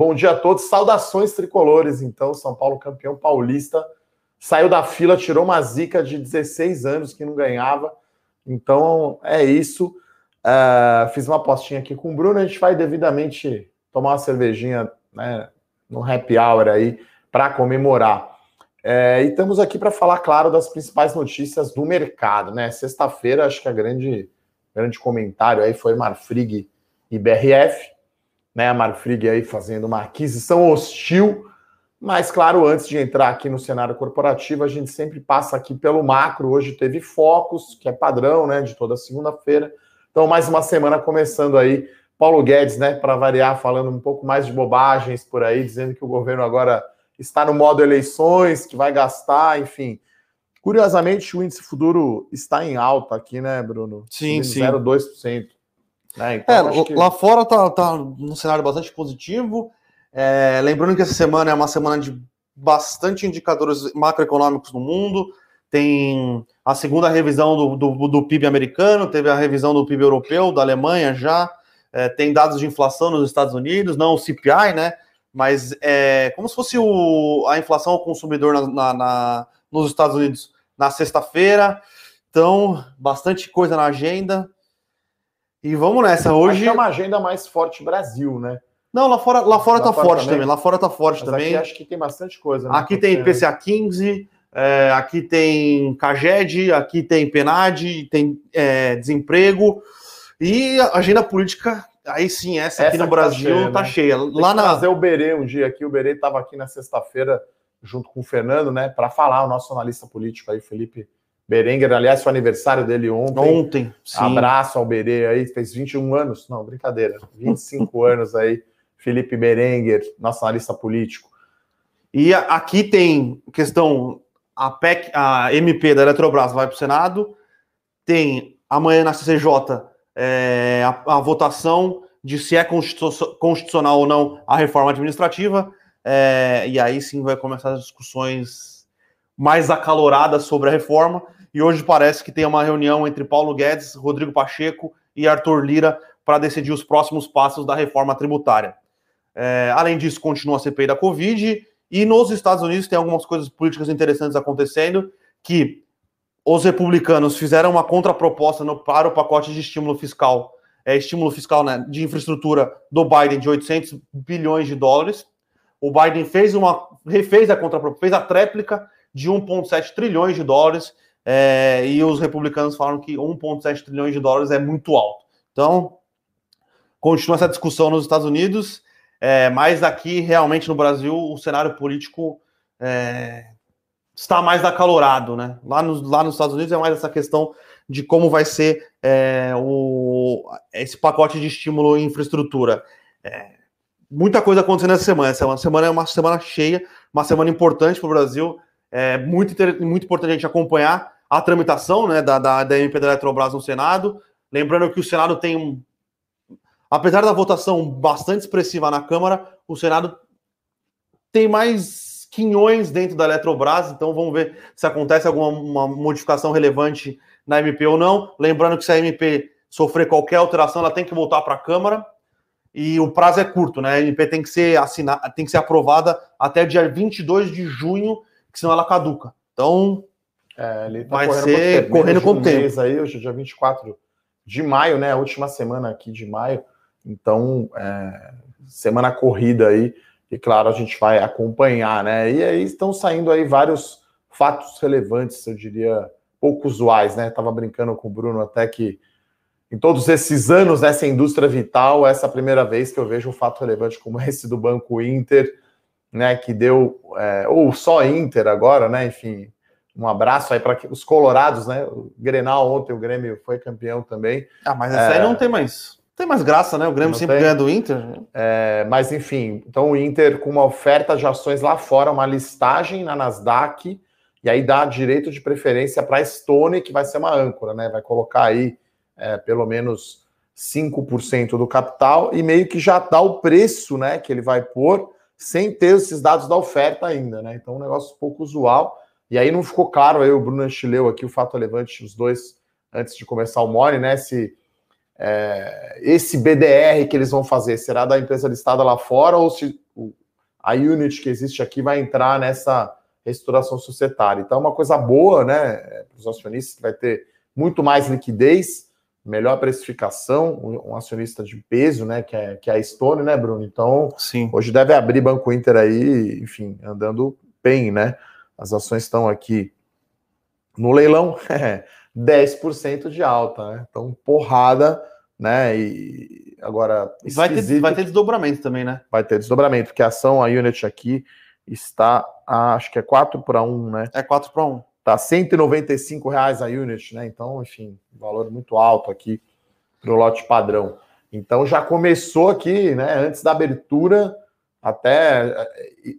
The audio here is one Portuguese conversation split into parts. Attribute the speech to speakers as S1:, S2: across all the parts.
S1: Bom dia a todos. Saudações tricolores, então. São Paulo campeão paulista. Saiu da fila, tirou uma zica de 16 anos que não ganhava. Então é isso. Uh, fiz uma apostinha aqui com o Bruno. A gente vai devidamente tomar uma cervejinha né, no happy hour aí para comemorar. É, e estamos aqui para falar, claro, das principais notícias do mercado, né? Sexta-feira, acho que a grande, grande comentário aí foi Marfrig e BRF, né? A Marfrig aí fazendo uma aquisição hostil, mas claro, antes de entrar aqui no cenário corporativo, a gente sempre passa aqui pelo macro. Hoje teve focos, que é padrão, né? De toda segunda-feira. Então, mais uma semana começando aí. Paulo Guedes, né? Para variar, falando um pouco mais de bobagens por aí, dizendo que o governo agora está no modo eleições, que vai gastar, enfim. Curiosamente, o índice futuro está em alta aqui, né, Bruno?
S2: Sim, sim.
S1: 0,2%.
S2: Né? Então, é, que... lá fora tá, tá um cenário bastante positivo. É, lembrando que essa semana é uma semana de bastante indicadores macroeconômicos no mundo. Tem a segunda revisão do, do, do PIB americano, teve a revisão do PIB europeu, da Alemanha já. É, tem dados de inflação nos Estados Unidos, não o CPI, né? mas é como se fosse o, a inflação ao consumidor na, na, na nos Estados Unidos na sexta-feira. Então, bastante coisa na agenda. E vamos nessa. Hoje
S1: é uma agenda mais forte Brasil, né?
S2: Não, lá fora, lá fora lá tá fora forte também. também. Lá fora tá forte Mas também.
S1: Aqui acho que tem bastante coisa.
S2: Né? Aqui tem PCA 15, é, aqui tem Caged, aqui tem Penad, tem é, desemprego e agenda política Aí sim, essa, essa aqui no tá Brasil tá cheia. Tá cheia.
S1: Lá na... trazer o Berê um dia aqui. O Berê estava aqui na sexta-feira junto com o Fernando, né, para falar, o nosso analista político aí, Felipe Berenguer. Aliás, foi aniversário dele ontem.
S2: Ontem,
S1: sim. Abraço ao Berê aí, fez 21 anos. Não, brincadeira. 25 anos aí. Felipe Berenguer, nosso analista político.
S2: E aqui tem questão, a PEC, a MP da Eletrobras vai para o Senado, tem amanhã na CCJ é, a, a, votação de se é constitucional ou não a reforma administrativa, é, e aí sim vai começar as discussões mais acaloradas sobre a reforma. E hoje parece que tem uma reunião entre Paulo Guedes, Rodrigo Pacheco e Arthur Lira para decidir os próximos passos da reforma tributária. É, além disso, continua a CPI da Covid, e nos Estados Unidos tem algumas coisas políticas interessantes acontecendo que os republicanos fizeram uma contraproposta no, para o pacote de estímulo fiscal, é, estímulo fiscal né, de infraestrutura do Biden de 800 bilhões de dólares. O Biden fez uma, refez a contraproposta, fez a tréplica de 1,7 trilhões de dólares, é, e os republicanos falam que 1,7 trilhões de dólares é muito alto. Então, continua essa discussão nos Estados Unidos, é, mas aqui, realmente, no Brasil, o cenário político é, está mais acalorado, né? Lá, lá nos Estados Unidos é mais essa questão de como vai ser é, o, esse pacote de estímulo em infraestrutura. É, muita coisa acontecendo essa semana. Essa semana é uma semana cheia, uma semana importante para o Brasil. É muito, muito importante a gente acompanhar a tramitação né, da, da, da MP da Eletrobras no Senado. Lembrando que o Senado tem um. Apesar da votação bastante expressiva na Câmara, o Senado tem mais quinhões dentro da Eletrobras, então vamos ver se acontece alguma modificação relevante na MP ou não. Lembrando que se a MP sofrer qualquer alteração, ela tem que voltar para a Câmara e o prazo é curto, né? A MP tem que ser assinada, tem que ser aprovada até dia 22 de junho, que senão ela caduca. Então,
S1: é, ele tá vai correndo ser correndo com o tempo. Aí, hoje é dia 24 de maio, né? A última semana aqui de maio. Então, é, semana corrida aí e claro, a gente vai acompanhar, né? E aí estão saindo aí vários fatos relevantes, eu diria, pouco usuais, né? Tava brincando com o Bruno até que em todos esses anos nessa indústria vital, essa é a primeira vez que eu vejo um fato relevante como esse do Banco Inter, né? Que deu, é, ou só Inter agora, né? Enfim, um abraço aí para os colorados, né? O Grenal ontem, o Grêmio foi campeão também.
S2: Ah, mas essa é, aí não tem mais tem mais graça, né? O Grêmio sempre tem. ganha do Inter.
S1: É, mas enfim, então o Inter com uma oferta de ações lá fora, uma listagem na Nasdaq, e aí dá direito de preferência para a Stone, que vai ser uma âncora, né? Vai colocar aí é, pelo menos 5% do capital e meio que já dá o preço, né? Que ele vai pôr sem ter esses dados da oferta ainda, né? Então, um negócio pouco usual. E aí não ficou claro aí o Bruno Anchileu aqui, o fato relevante, os dois, antes de começar o Mori, né? Se é, esse BDR que eles vão fazer será da empresa listada lá fora ou se a unit que existe aqui vai entrar nessa reestruturação societária. Então, é uma coisa boa, né, para os acionistas, que vai ter muito mais liquidez, melhor precificação, um acionista de peso, né, que é, que é a Stone, né, Bruno? Então,
S2: Sim.
S1: hoje deve abrir Banco Inter aí, enfim, andando bem, né? As ações estão aqui no leilão, 10% de alta, né? Então, porrada, né? E agora.
S2: Vai ter, vai ter desdobramento também, né?
S1: Vai ter desdobramento, porque a ação, a Unit aqui, está, a, acho que é 4 para 1, né?
S2: É 4 para 1.
S1: Tá 195 reais a unit, né? Então, enfim, valor muito alto aqui para o lote padrão. Então já começou aqui, né? Antes da abertura, até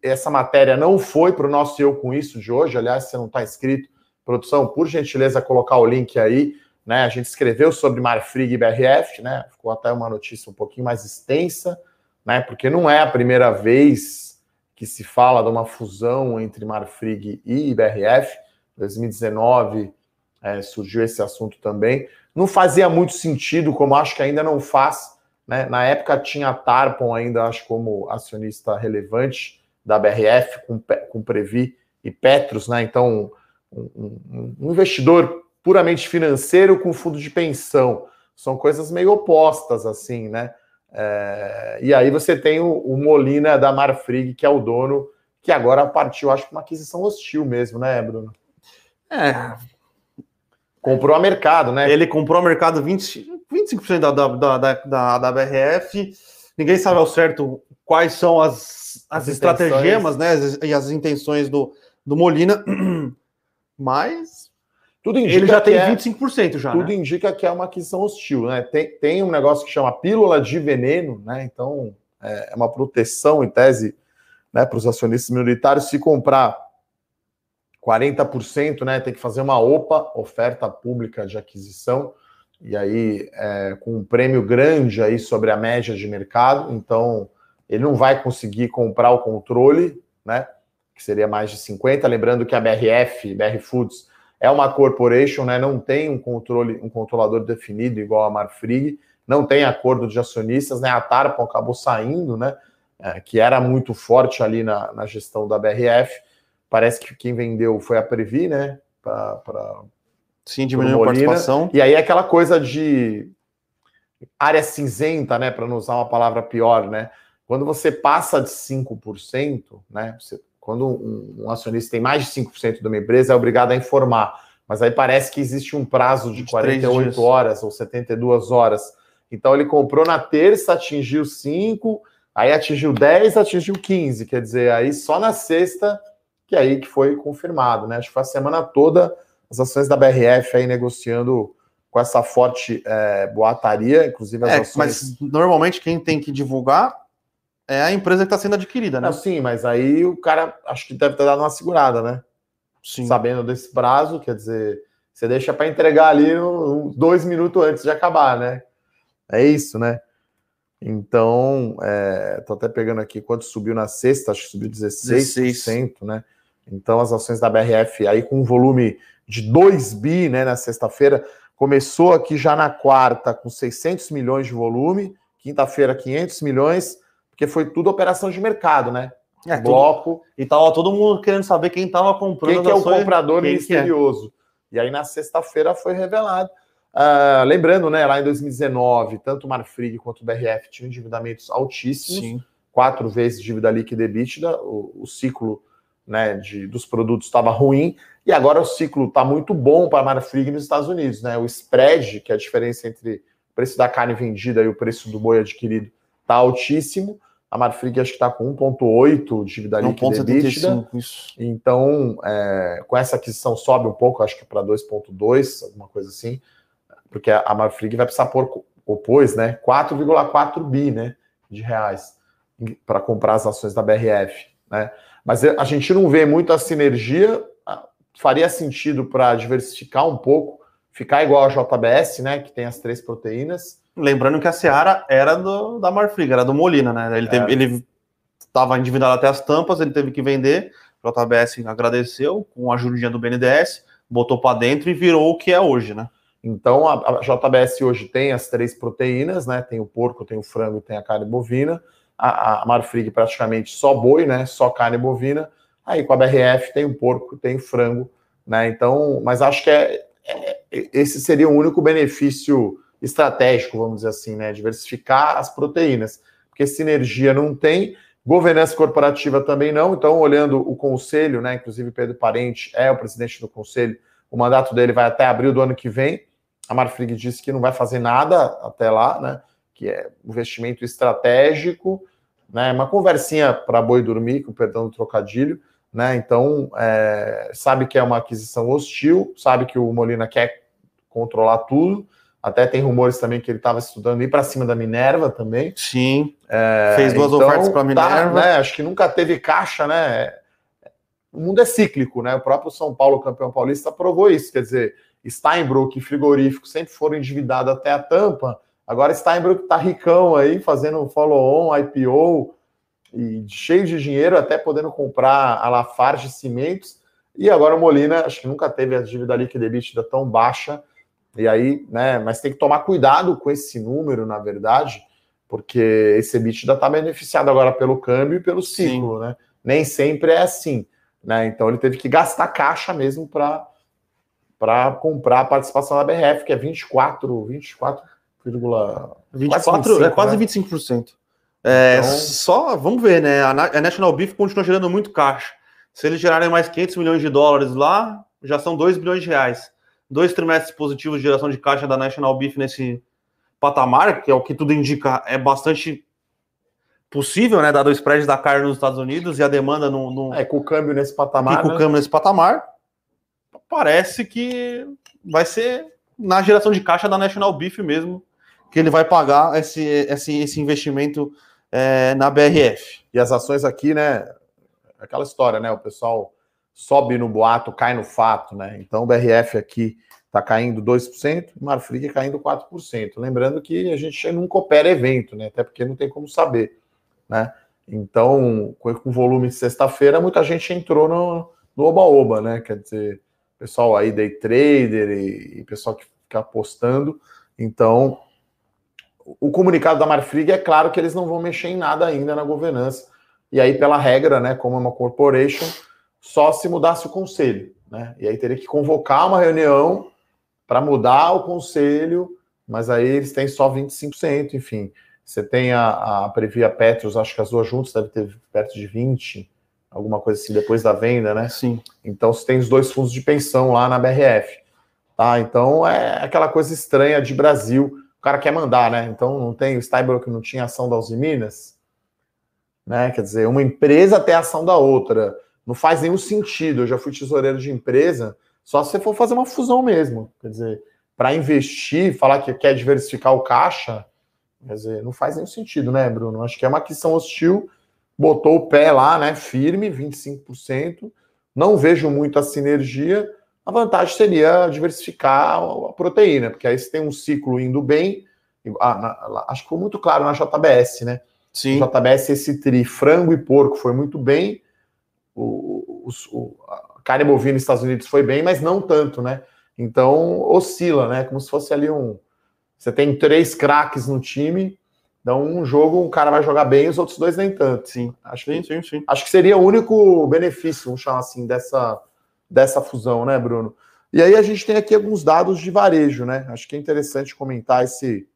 S1: essa matéria não foi para o nosso eu com isso de hoje. Aliás, se não está inscrito, produção, por gentileza, colocar o link aí. Né? A gente escreveu sobre Marfrig e BRF, né? Ficou até uma notícia um pouquinho mais extensa, né? Porque não é a primeira vez que se fala de uma fusão entre Marfrig e BRF. 2019 é, surgiu esse assunto também. Não fazia muito sentido, como acho que ainda não faz. Né? Na época tinha a Tarpon ainda, acho, como acionista relevante da BRF, com, com Previ e Petros, né? Então, um, um, um investidor puramente financeiro com fundo de pensão. São coisas meio opostas, assim, né? É, e aí você tem o, o, Molina da Marfrig, que é o dono, que agora partiu, acho que uma aquisição hostil mesmo, né, Bruno?
S2: É.
S1: Comprou a mercado, né?
S2: Ele comprou a mercado 20, 25% da, da, da, da, da BRF. Ninguém sabe ao certo quais são as, as, as estratagemas né, e as intenções do, do Molina, mas
S1: tudo indica ele já tem é,
S2: 25% já.
S1: Tudo
S2: né?
S1: indica que é uma aquisição hostil, né? Tem, tem um negócio que chama pílula de veneno, né? Então é, é uma proteção em tese né, para os acionistas minoritários se comprar 40%, né? Tem que fazer uma OPA, oferta pública de aquisição, e aí é, com um prêmio grande aí sobre a média de mercado, então ele não vai conseguir comprar o controle, né? Que seria mais de 50. Lembrando que a BRF, BR Foods, é uma corporation, né? Não tem um controle, um controlador definido igual a Marfrig, não tem acordo de acionistas, né? A Tarpon acabou saindo, né? É, que era muito forte ali na, na gestão da BRF Parece que quem vendeu foi a Previ, né? Pra,
S2: Sim, diminuiu a participação.
S1: E aí aquela coisa de área cinzenta, né? Para não usar uma palavra pior, né? Quando você passa de 5%, né? Você, quando um, um, acionista tem mais de 5% de uma empresa, é obrigado a informar. Mas aí parece que existe um prazo de 48 horas ou 72 horas. Então ele comprou na terça, atingiu 5, aí atingiu 10, atingiu 15. Quer dizer, aí só na sexta que é aí que foi confirmado, né? Acho que foi a semana toda as ações da BRF aí negociando com essa forte é, boataria, inclusive as
S2: é,
S1: ações.
S2: Mas normalmente quem tem que divulgar é a empresa que está sendo adquirida, né? Não,
S1: sim, mas aí o cara acho que deve ter dado uma segurada, né? Sim. Sabendo desse prazo, quer dizer, você deixa para entregar ali um, dois minutos antes de acabar, né? É isso, né? Então, é, tô até pegando aqui quanto subiu na sexta, acho que subiu 16%, 16. né? Então, as ações da BRF aí com um volume de 2 bi né, na sexta-feira, começou aqui já na quarta com 600 milhões de volume, quinta-feira 500 milhões, porque foi tudo operação de mercado, né?
S2: É, bloco. Tudo, e tava todo mundo querendo saber quem estava comprando.
S1: Quem que é o comprador é? misterioso. É? E aí na sexta-feira foi revelado. Uh, lembrando, né, lá em 2019, tanto o Marfrig quanto o BRF tinham endividamentos altíssimos, Sim. quatro vezes dívida líquida e o, o ciclo né, de, dos produtos estava ruim, e agora o ciclo está muito bom para a Marfrig nos Estados Unidos. Né? O spread, que é a diferença entre o preço da carne vendida e o preço do boi adquirido, está altíssimo. A Marfrig acho que está com 1,8 dívida líquida EBITDA. Então, é, com essa aquisição sobe um pouco, acho que para 2,2, alguma coisa assim, porque a Marfrig vai precisar pôr, opôs, né, 4,4 bi né, de reais para comprar as ações da BRF. Né? Mas a gente não vê muita sinergia. Faria sentido para diversificar um pouco, ficar igual a JBS, né? Que tem as três proteínas.
S2: Lembrando que a Seara era do, da Marfrig, era do Molina, né? Ele teve, é. ele estava endividado até as tampas, ele teve que vender. JBS agradeceu com a ajudinha do BNDES, botou para dentro e virou o que é hoje, né?
S1: Então a, a JBS hoje tem as três proteínas, né? Tem o porco, tem o frango, tem a carne bovina. A, a Marfrig praticamente só boi, né? Só carne bovina. Aí com a BRF tem o porco, tem o frango, né? Então, mas acho que é, é, esse seria o único benefício estratégico, vamos dizer assim, né? Diversificar as proteínas, porque sinergia não tem, governança corporativa também não. Então, olhando o conselho, né? Inclusive Pedro Parente é o presidente do conselho, o mandato dele vai até abril do ano que vem. A Marfrig disse que não vai fazer nada até lá, né? Que é investimento estratégico né? Uma conversinha para boi dormir, com perdão do trocadilho, né? Então, é, sabe que é uma aquisição hostil, sabe que o Molina quer controlar tudo. Até tem rumores também que ele estava estudando ir para cima da Minerva também.
S2: Sim. É, fez duas então, ofertas para a
S1: Minerva. Tá, né, acho que nunca teve caixa, né? O mundo é cíclico, né? O próprio São Paulo, campeão paulista, provou isso. Quer dizer, Steinbruck e frigorífico sempre foram endividados até a tampa Agora Steinbrück tá ricão aí, fazendo follow-on, IPO, e cheio de dinheiro, até podendo comprar a Lafarge Cimentos. E agora o Molina, acho que nunca teve a dívida líquida EBITDA tão baixa. E aí, né, mas tem que tomar cuidado com esse número, na verdade, porque esse EBITDA está beneficiado agora pelo câmbio e pelo ciclo, Sim. né? Nem sempre é assim, né? Então ele teve que gastar caixa mesmo para para comprar a participação da BRF, que é 24, 24
S2: 24, quase é quase né? 25%. É, então... Só, vamos ver, né? A National Beef continua gerando muito caixa. Se eles gerarem mais 500 milhões de dólares lá, já são 2 bilhões de reais. Dois trimestres positivos de geração de caixa da National Beef nesse patamar, que é o que tudo indica, é bastante possível, né? Dado o spread da carne nos Estados Unidos e a demanda no. no...
S1: É, com o câmbio nesse patamar.
S2: E com né? o câmbio nesse patamar, parece que vai ser na geração de caixa da National Beef mesmo que ele vai pagar esse, esse, esse investimento é, na BRF.
S1: E as ações aqui, né? Aquela história, né? O pessoal sobe no boato, cai no fato, né? Então o BRF aqui está caindo 2%, e Marfrig caindo 4%. Lembrando que a gente nunca opera evento, né? Até porque não tem como saber, né? Então, com o volume de sexta-feira, muita gente entrou no, no oba-oba, né? Quer dizer, pessoal aí, day trader e, e pessoal que fica apostando. Então, o comunicado da Marfrig é claro que eles não vão mexer em nada ainda na governança. E aí, pela regra, né, como é uma corporation, só se mudasse o conselho. Né? E aí teria que convocar uma reunião para mudar o conselho, mas aí eles têm só 25%, enfim. Você tem a, a Previa Petros, acho que as duas juntas deve ter perto de 20%, alguma coisa assim, depois da venda, né?
S2: Sim.
S1: Então você tem os dois fundos de pensão lá na BRF. Tá? Então é aquela coisa estranha de Brasil o cara quer mandar, né? Então não tem o Steinberg que não tinha ação da Uzi Minas, né? Quer dizer, uma empresa tem ação da outra. Não faz nenhum sentido. Eu já fui tesoureiro de empresa, só se você for fazer uma fusão mesmo. Quer dizer, para investir, falar que quer diversificar o caixa, quer dizer, não faz nenhum sentido, né, Bruno? Acho que é uma aquisição hostil, botou o pé lá, né, firme, 25%. Não vejo muito a sinergia a vantagem seria diversificar a proteína, porque aí você tem um ciclo indo bem. acho que foi muito claro na JBS, né?
S2: Sim.
S1: JBS, esse tri frango e porco foi muito bem. O, o, o, a carne bovina nos Estados Unidos foi bem, mas não tanto, né? Então oscila, né? Como se fosse ali um. Você tem três craques no time, então um jogo um cara vai jogar bem, os outros dois nem tanto.
S2: Sim,
S1: acho que, sim, sim, sim. Acho que seria o único benefício, vamos chamar assim, dessa dessa fusão, né, Bruno? E aí a gente tem aqui alguns dados de varejo, né? Acho que é interessante comentar esse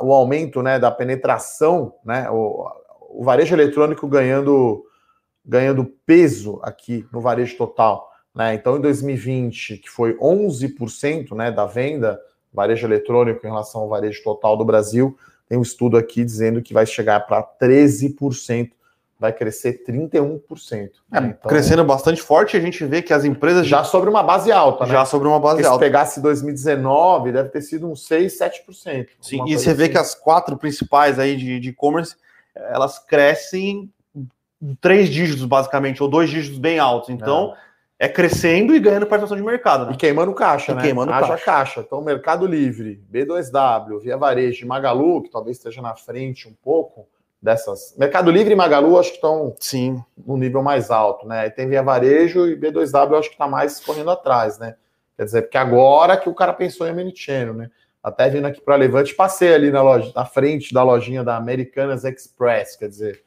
S1: o aumento, né, da penetração, né, o, o varejo eletrônico ganhando ganhando peso aqui no varejo total, né? Então em 2020, que foi 11%, né, da venda varejo eletrônico em relação ao varejo total do Brasil, tem um estudo aqui dizendo que vai chegar para 13% vai crescer 31%.
S2: É, né? então, crescendo bastante forte, a gente vê que as empresas.
S1: Já sobre uma base alta, né?
S2: Já sobre uma base
S1: Porque
S2: alta.
S1: Se pegasse 2019, deve ter sido uns 6, 7%.
S2: Sim, e você assim. vê que as quatro principais aí de e-commerce, elas crescem três dígitos, basicamente, ou dois dígitos bem altos. Então. É. É crescendo e ganhando participação de mercado.
S1: Né? E queimando caixa, e né?
S2: Queimando Haja
S1: caixa. caixa. Então, Mercado Livre, B2W, Via Varejo, Magalu, que talvez esteja na frente um pouco, dessas. Mercado Livre e Magalu acho que estão
S2: sim
S1: no nível mais alto, né? Aí tem Via Varejo e B2W acho que está mais correndo atrás, né? Quer dizer, porque agora que o cara pensou em omnichannel, né? Até vindo aqui para Levante, passei ali na loja, na frente da lojinha da Americanas Express, quer dizer,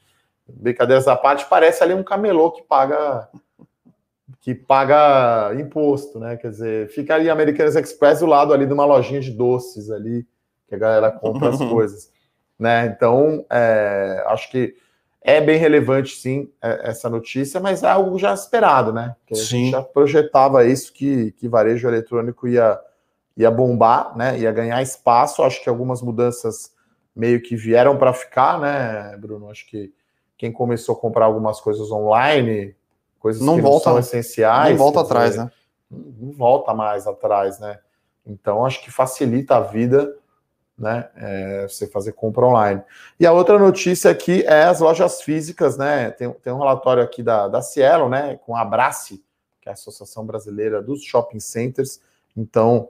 S1: brincadeiras à parte, parece ali um camelô que paga que paga imposto, né? Quer dizer, fica ali Americanas Express do lado ali de uma lojinha de doces ali, que a galera compra as coisas, né? Então, é, acho que é bem relevante, sim, é, essa notícia, mas é algo já esperado, né? Que a gente já projetava isso, que, que varejo eletrônico ia, ia bombar, né? Ia ganhar espaço. Acho que algumas mudanças meio que vieram para ficar, né, Bruno? Acho que quem começou a comprar algumas coisas online, coisas
S2: não
S1: que
S2: volta,
S1: não são essenciais.
S2: Não volta atrás, né?
S1: Não volta mais atrás, né? Então, acho que facilita a vida né? É, você fazer compra online. E a outra notícia aqui é as lojas físicas, né? Tem, tem um relatório aqui da, da Cielo, né? Com a Abrace, que é a Associação Brasileira dos Shopping Centers. Então,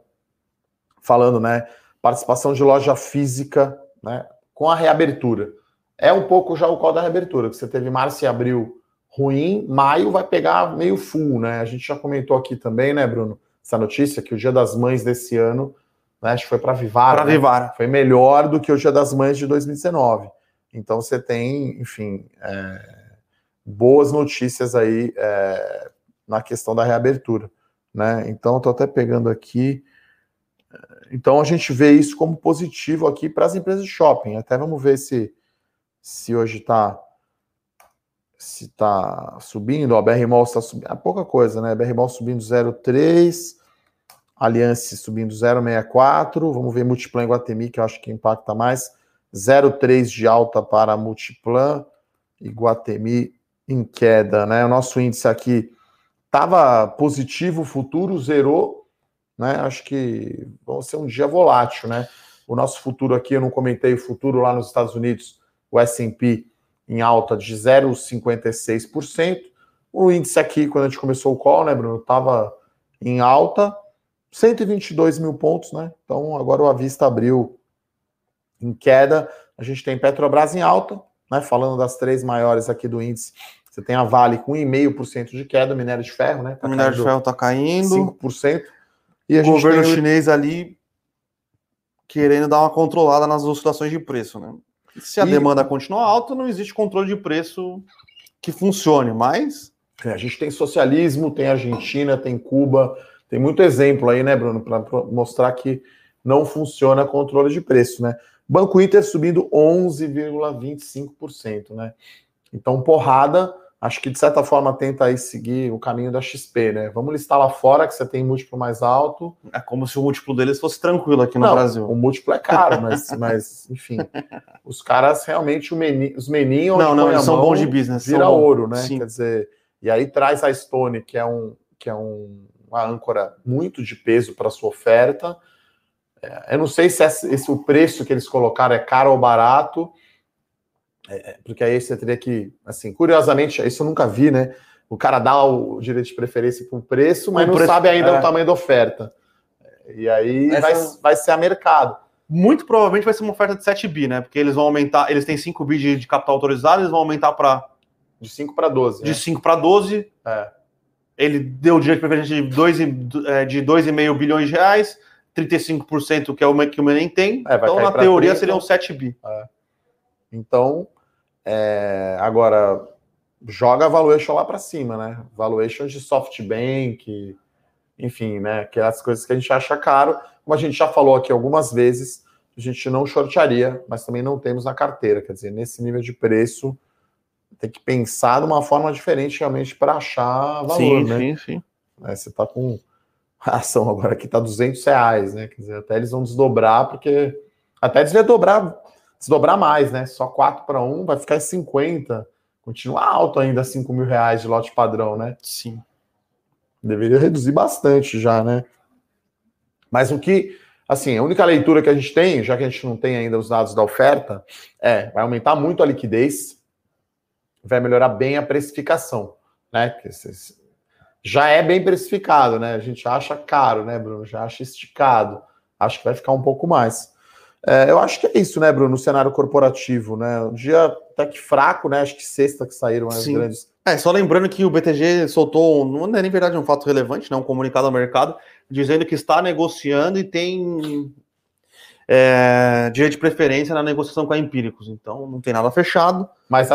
S1: falando, né? Participação de loja física, né? Com a reabertura. É um pouco já o call da reabertura, que você teve março e abril ruim, maio vai pegar meio full, né? A gente já comentou aqui também, né, Bruno? Essa notícia que o Dia das Mães desse ano né? Acho que foi para Vivara.
S2: Para
S1: né?
S2: Vivara.
S1: Foi melhor do que o Dia das Mães de 2019. Então você tem, enfim, é, boas notícias aí é, na questão da reabertura. Né? Então, estou até pegando aqui. Então, a gente vê isso como positivo aqui para as empresas de shopping. Até vamos ver se, se hoje está se tá subindo. Ó, a BR Mall está subindo. É pouca coisa, né? BR Mall subindo 0,3. Aliança subindo 0,64. Vamos ver Multiplan e Guatemi, que eu acho que impacta mais. 0,3 de alta para Multiplan e Guatemi em queda, né? O nosso índice aqui estava positivo, futuro zerou, né? Acho que vai ser um dia volátil, né? O nosso futuro aqui, eu não comentei o futuro lá nos Estados Unidos, o S&P em alta de 0,56%. O índice aqui, quando a gente começou o call, né, Bruno, estava em alta, 122 mil pontos, né? Então agora o Avista abriu em queda. A gente tem Petrobras em alta, né? Falando das três maiores aqui do índice. Você tem a Vale com 1,5% de queda, minério de ferro, né?
S2: Tá o minério de ferro está caindo.
S1: 5%.
S2: E o governo tem... chinês ali querendo dar uma controlada nas oscilações de preço, né? Se a e... demanda continuar alta, não existe controle de preço que funcione, mas.
S1: É, a gente tem socialismo, tem Argentina, tem Cuba, tem muito exemplo aí, né, Bruno, para mostrar que não funciona controle de preço, né? Banco Inter subindo 11,25%, né? Então, porrada, acho que de certa forma tenta aí seguir o caminho da XP, né? Vamos listar lá fora que você tem múltiplo mais alto.
S2: É como se o múltiplo deles fosse tranquilo aqui no
S1: não,
S2: Brasil.
S1: O múltiplo é caro, mas, mas enfim, os caras realmente, meni, os meninhos.
S2: Não, não, eles são bons de business.
S1: Vira ouro, né? Sim. Quer dizer, e aí traz a Stone, que é um, que é um uma âncora muito de peso para sua oferta. É, eu não sei se esse, esse, o preço que eles colocaram é caro ou barato, é, é, porque aí você teria que, assim, curiosamente, isso eu nunca vi, né? O cara dá o direito de preferência para o preço, mas o não preço, sabe ainda é. o tamanho da oferta. E aí vai, vai ser a mercado.
S2: Muito provavelmente vai ser uma oferta de 7 bi, né? Porque eles vão aumentar, eles têm 5 bi de, de capital autorizado, eles vão aumentar para.
S1: De 5 para 12.
S2: De né? 5 para 12. É. Ele deu direito de preferência de 2,5 é, de dois bilhões de reais, 35% que é o que o Menem tem. É, então, na teoria, 30. seriam 7 bi. É.
S1: Então, é, agora, joga a valuation lá para cima, né? Valuation de SoftBank, enfim, né? Que é as coisas que a gente acha caro. Como a gente já falou aqui algumas vezes, a gente não shortaria, mas também não temos na carteira. Quer dizer, nesse nível de preço, tem que pensar de uma forma diferente realmente para achar valor, sim, né? Sim, sim. É, você está com a ação agora que está 200 reais, né? Quer dizer, até eles vão desdobrar, porque até eles vão dobrar, desdobrar mais, né? Só 4 para 1 vai ficar em 50. Continua alto ainda 5 mil reais de lote padrão, né?
S2: Sim.
S1: Deveria reduzir bastante já, né? Mas o que, assim, a única leitura que a gente tem, já que a gente não tem ainda os dados da oferta, é vai aumentar muito a liquidez, vai melhorar bem a precificação, né? Já é bem precificado, né? A gente acha caro, né, Bruno? Já acha esticado. Acho que vai ficar um pouco mais. É, eu acho que é isso, né, Bruno? No cenário corporativo, né? Um dia até que fraco, né? Acho que sexta que saíram as Sim. grandes.
S2: É, só lembrando que o BTG soltou, não é nem verdade um fato relevante, né? Um comunicado ao mercado, dizendo que está negociando e tem é, direito de preferência na negociação com a Empíricos. Então, não tem nada fechado.
S1: Mas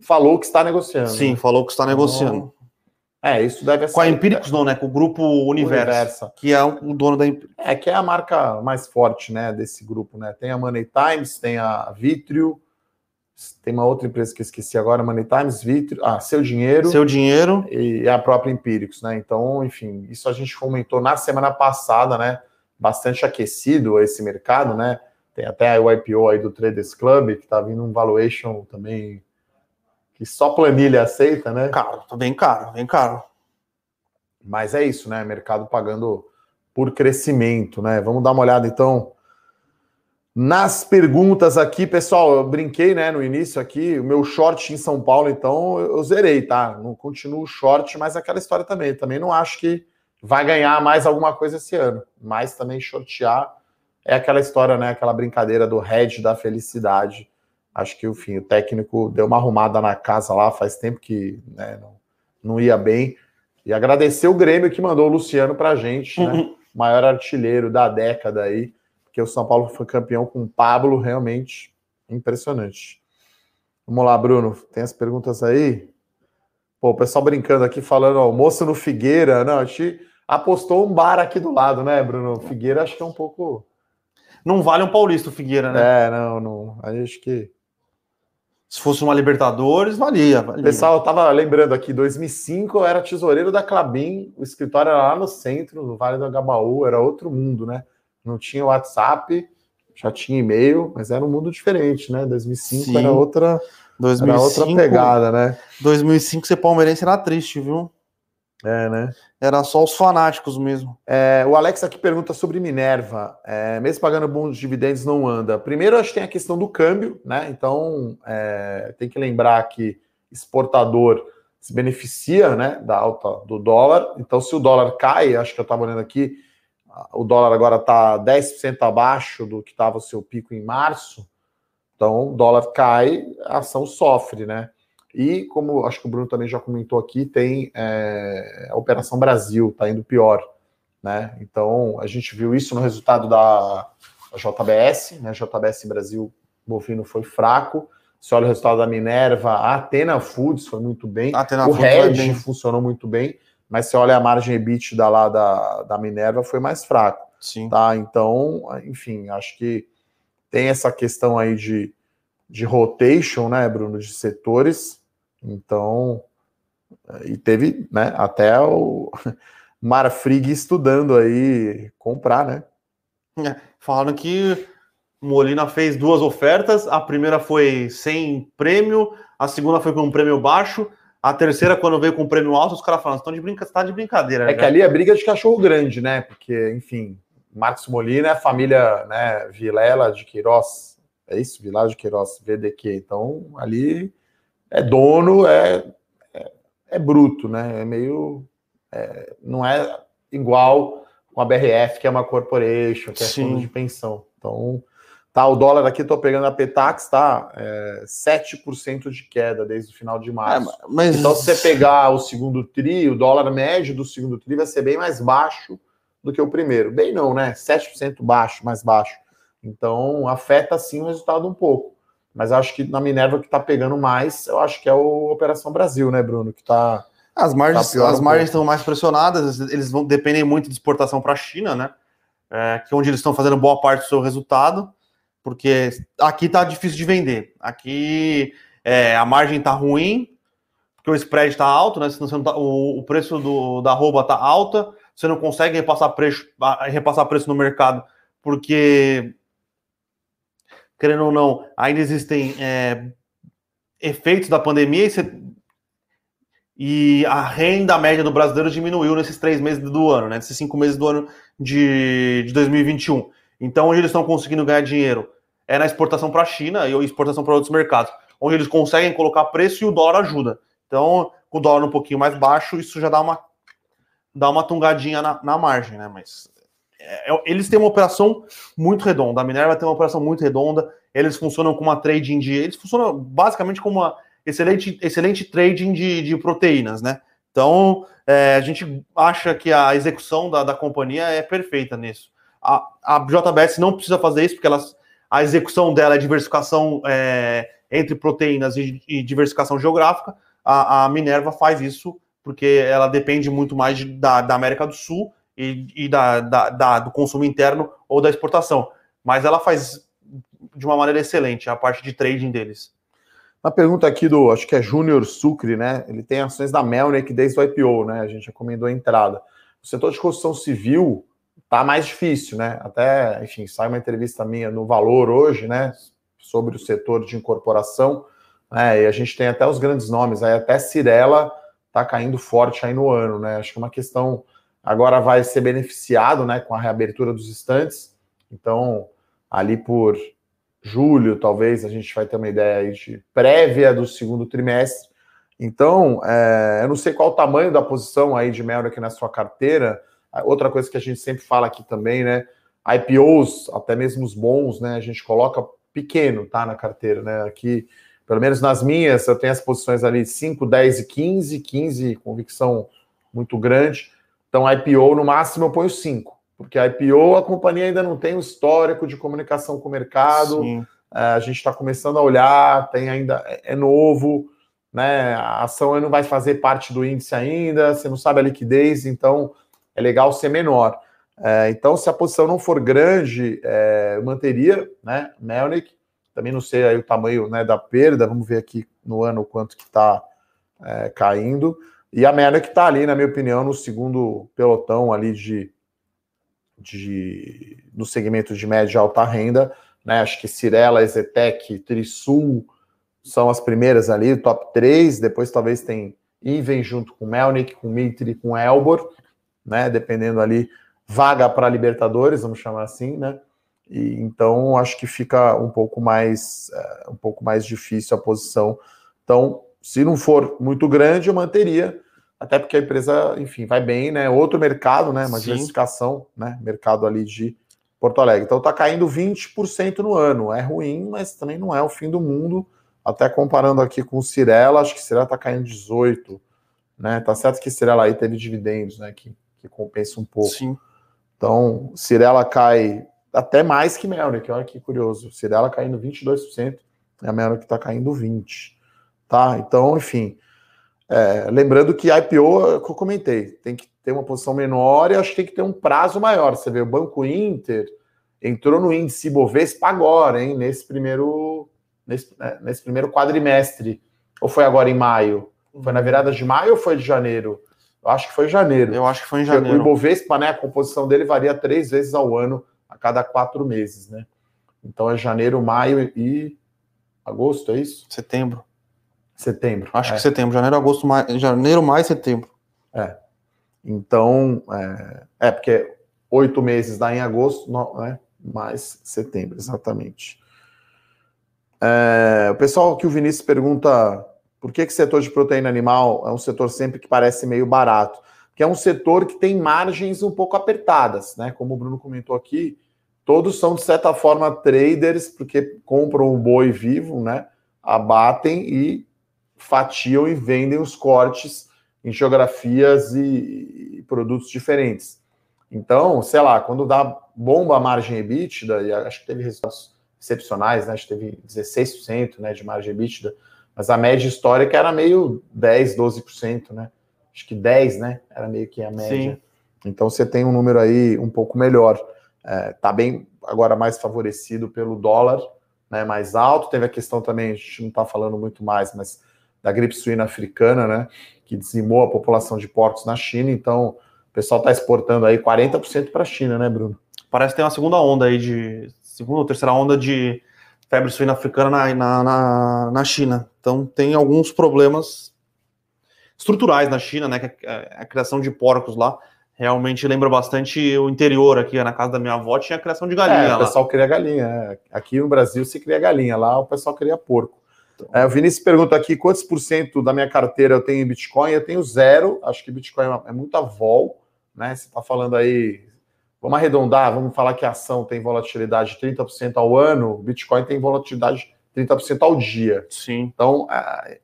S1: falou que está negociando.
S2: Sim,
S1: né?
S2: falou que está negociando.
S1: É, isso deve ser.
S2: Com a Empíricos não, né? Com o grupo Universo,
S1: Universa.
S2: que é o dono da Empíricos.
S1: É, que é a marca mais forte, né, desse grupo, né? Tem a Money Times, tem a Vitrio, tem uma outra empresa que eu esqueci agora, Money Times, Vitrio, ah, Seu Dinheiro
S2: Seu dinheiro.
S1: e a própria Empíricos, né? Então, enfim, isso a gente comentou na semana passada, né? Bastante aquecido esse mercado, né? Tem até o IPO aí do Traders Club, que tá vindo um valuation também que só planilha aceita, né?
S2: Caro, tá bem caro, bem caro.
S1: Mas é isso, né? Mercado pagando por crescimento, né? Vamos dar uma olhada então nas perguntas aqui, pessoal. Eu brinquei, né, no início aqui, o meu short em São Paulo, então eu zerei, tá? Não continuo short, mas aquela história também. Também não acho que vai ganhar mais alguma coisa esse ano, mas também shortear é aquela história, né? Aquela brincadeira do head da felicidade. Acho que, enfim, o técnico deu uma arrumada na casa lá, faz tempo que né, não, não ia bem. E agradecer o Grêmio que mandou o Luciano pra gente, né?
S2: Uhum.
S1: Maior artilheiro da década aí, porque o São Paulo foi campeão com o Pablo, realmente impressionante. Vamos lá, Bruno, tem as perguntas aí? Pô, o pessoal brincando aqui, falando almoço no Figueira. Não, a gente apostou um bar aqui do lado, né, Bruno? Figueira acho que é um pouco.
S2: Não vale um paulista o Figueira, né?
S1: É, não, não. Aí Acho que.
S2: Se fosse uma Libertadores, valia. Valia.
S1: pessoal tava lembrando aqui, 2005 eu era tesoureiro da Clabin, o escritório era lá no centro, no Vale do Agabaú, era outro mundo, né? Não tinha WhatsApp, já tinha e-mail, mas era um mundo diferente, né? 2005
S2: Sim.
S1: era outra, era
S2: 2005,
S1: outra pegada, né?
S2: 2005 ser palmeirense era triste, viu?
S1: É, né?
S2: Era só os fanáticos mesmo.
S1: É, o Alex aqui pergunta sobre Minerva. É, mesmo pagando bons dividendos, não anda. Primeiro, acho que tem a questão do câmbio, né? Então, é, tem que lembrar que exportador se beneficia né, da alta do dólar. Então, se o dólar cai, acho que eu estava olhando aqui, o dólar agora está 10% abaixo do que estava o seu pico em março. Então, o dólar cai, a ação sofre, né? E como acho que o Bruno também já comentou aqui, tem é, a Operação Brasil, tá indo pior, né? Então a gente viu isso no resultado da, JBS, né? JBS Brasil bovino foi fraco. Se olha o resultado da Minerva, a Atena Foods foi muito bem.
S2: A Atena
S1: o Red funcionou muito bem, mas se olha a margem EBITDA lá da, da Minerva, foi mais fraco
S2: Sim.
S1: tá? Então, enfim, acho que tem essa questão aí de, de rotation, né, Bruno, de setores. Então, e teve, né, até o Marfrig estudando aí comprar, né?
S2: É, Falaram que Molina fez duas ofertas. A primeira foi sem prêmio, a segunda foi com um prêmio baixo. A terceira, quando veio com um prêmio alto, os caras falaram: estão de, brinca... tá de brincadeira.
S1: É que
S2: né?"
S1: ali é briga de cachorro grande, né? Porque, enfim, Marcos Molina é a família, né, Vilela de Queiroz. É isso? Vilela de Queiroz, VDQ. Então, ali é dono, é, é, é bruto, né? É meio. é, não é igual com a BRF, que é uma corporation, que é
S2: Sim.
S1: fundo de pensão. Então, tá, o dólar aqui, tô pegando a Petax, tá? É, 7% de queda desde o final de
S2: É,
S1: março.
S2: mas
S1: Então, se você pegar o segundo TRI, o dólar médio do segundo TRI vai ser bem mais baixo do que o primeiro. Bem não, né? 7% baixo, mais baixo. Então, afeta sim o resultado um pouco. Mas acho que na Minerva que tá pegando mais, eu acho que é o Operação Brasil, né, Bruno? Que tá.
S2: As margens,
S1: Tá
S2: as margens estão mais pressionadas, eles vão dependem muito de exportação para a China, né? É, que é onde eles estão fazendo boa parte do seu resultado, porque aqui tá difícil de vender. Aqui é, a margem tá ruim, porque o spread está alto, né? Senão você não tá- o, o preço do, da arroba tá alta, você não consegue repassar preço, repassar preço no mercado, porque querendo ou não, ainda existem é, efeitos da pandemia e você e a renda média do brasileiro diminuiu nesses três meses do ano, né? Nesses cinco meses do ano de, de 2021. Então, onde eles estão conseguindo ganhar dinheiro é na exportação para a China e exportação para outros mercados, onde eles conseguem colocar preço e o dólar ajuda. Então, com o dólar um pouquinho mais baixo, isso já dá uma, dá uma tungadinha na, na margem, né? Mas eles têm uma operação muito redonda. A Minerva tem uma operação muito redonda. Eles funcionam como uma trading de. Eles funcionam basicamente como uma excelente, excelente trading de, de proteínas, né? Então, é, a gente acha que a execução da, da companhia é perfeita nisso. a, a JBS não precisa fazer isso, porque elas, a execução dela é diversificação é, entre proteínas e, e diversificação geográfica. A, a, Minerva faz isso porque ela depende muito mais de, da, da, América do Sul e, e da, da, do consumo interno ou da exportação. Mas ela faz de uma maneira excelente a parte de trading deles.
S1: Uma pergunta aqui do, acho que é Júnior Sucre, né? Ele tem ações da Melnick desde o IPO, né? A gente recomendou a entrada. O setor de construção civil tá mais difícil, né? Até, enfim, sai uma entrevista minha no Valor hoje, né? Sobre o setor de incorporação, né? E a gente tem até os grandes nomes, aí até Cirela tá caindo forte aí no ano, né? Acho que é uma questão agora vai ser beneficiado, né, com a reabertura dos estantes. Então, ali por julho, talvez, a gente vai ter uma ideia de prévia do segundo trimestre. Então, é, eu não sei qual o tamanho da posição aí de Melnick na sua carteira. Outra coisa que a gente sempre fala aqui também, né? IPOs, até mesmo os bons, né? A gente coloca pequeno, tá? Na carteira, né? Aqui, pelo menos nas minhas, eu tenho as posições ali 5, 10 e 15, 15, convicção muito grande. Então, IPO, no máximo, eu ponho 5 porque a IPO a companhia ainda não tem um histórico de comunicação com o mercado. Sim. É, a gente está começando a olhar, tem ainda é, é novo, né? A ação não vai fazer parte do índice ainda, você não sabe a liquidez, então é legal ser menor. É, então, se a posição não for grande, é, eu manteria, né? Melnick, também não sei aí o tamanho né, da perda, vamos ver aqui no ano quanto que está é, caindo. E a Melnick está ali, na minha opinião, no segundo pelotão ali de de, no segmento de média e alta renda, né? Acho que Cirela, Ezetec, Trisul são as primeiras ali, top 3, depois talvez tem Iven junto com Melnick, com Mitre, com Elbor, né? Dependendo ali, vaga para Libertadores, vamos chamar assim, né? E, então acho que fica um pouco mais uh, um pouco mais difícil a posição. Então, se não for muito grande, eu manteria até porque a empresa, enfim, vai bem, né? Outro mercado, né? Uma Sim. diversificação, né? Mercado ali de Porto Alegre. Então tá caindo 20% no ano. É ruim, mas também não é o fim do mundo. Até comparando aqui com o Cirela, acho que Cirela tá caindo 18, né? Tá certo que Cirela aí teve dividendos, né? Que, que compensa um pouco. Sim. Então, Cirela cai até mais que Melnick, olha que curioso. Cirela caindo 22%, e a Melnick tá caindo 20%. Tá? Então, enfim, é, lembrando que IPO, que eu comentei, tem que ter uma posição menor e acho que tem que ter um prazo maior. Você vê, o Banco Inter entrou no índice Bovespa agora, hein? Nesse primeiro, nesse, é, nesse primeiro quadrimestre. Ou foi agora em maio? Foi na virada de maio ou foi de janeiro? Eu acho que foi em janeiro.
S2: Eu acho que foi em janeiro.
S1: O Ibovespa, né? A composição dele varia três vezes ao ano, a cada quatro meses, né? Então é janeiro, maio e agosto, é isso?
S2: Setembro.
S1: Setembro.
S2: Acho é. que setembro, janeiro, agosto, mais, janeiro, mais setembro.
S1: É. Então, é, é porque oito meses dá em agosto, né? Mais setembro, exatamente. É, o pessoal que o Vinícius pergunta por que, que setor de proteína animal é um setor sempre que parece meio barato? Que é um setor que tem margens um pouco apertadas, né? Como o Bruno comentou aqui, todos são de certa forma traders, porque compram o boi vivo, né? Abatem e fatiam e vendem os cortes em geografias e, e produtos diferentes. Então, sei lá, quando dá bomba a margem EBITDA, e acho que teve resultados excepcionais, né? Acho que teve 16% né, de margem EBITDA, mas a média histórica era meio 10, 12%, né? Acho que 10, né? Era meio que a média. Sim. Então você tem um número aí um pouco melhor. É, tá bem agora mais favorecido pelo dólar, né? Mais alto. Teve a questão também, a gente não está falando muito mais, mas da gripe suína africana, né? Que dizimou a população de porcos na China. Então, o pessoal está exportando aí 40% para a China, né, Bruno?
S2: Parece que tem uma segunda onda aí de. Segunda ou terceira onda de febre suína africana na, na, na, na China. Então, tem alguns problemas estruturais na China, né? Que a, é a criação de porcos lá realmente lembra bastante o interior aqui na casa da minha avó tinha a criação de galinha. É,
S1: o pessoal cria galinha. É. Aqui no Brasil se cria galinha, lá o pessoal cria porco. É, o Vinícius pergunta aqui quantos por cento da minha carteira eu tenho em Bitcoin. Eu tenho zero. Acho que Bitcoin é muita vol, né? Você está falando aí. Vamos arredondar, vamos falar que a ação tem volatilidade de 30% ao ano, Bitcoin tem volatilidade de 30% ao dia.
S2: Sim.
S1: Então, é,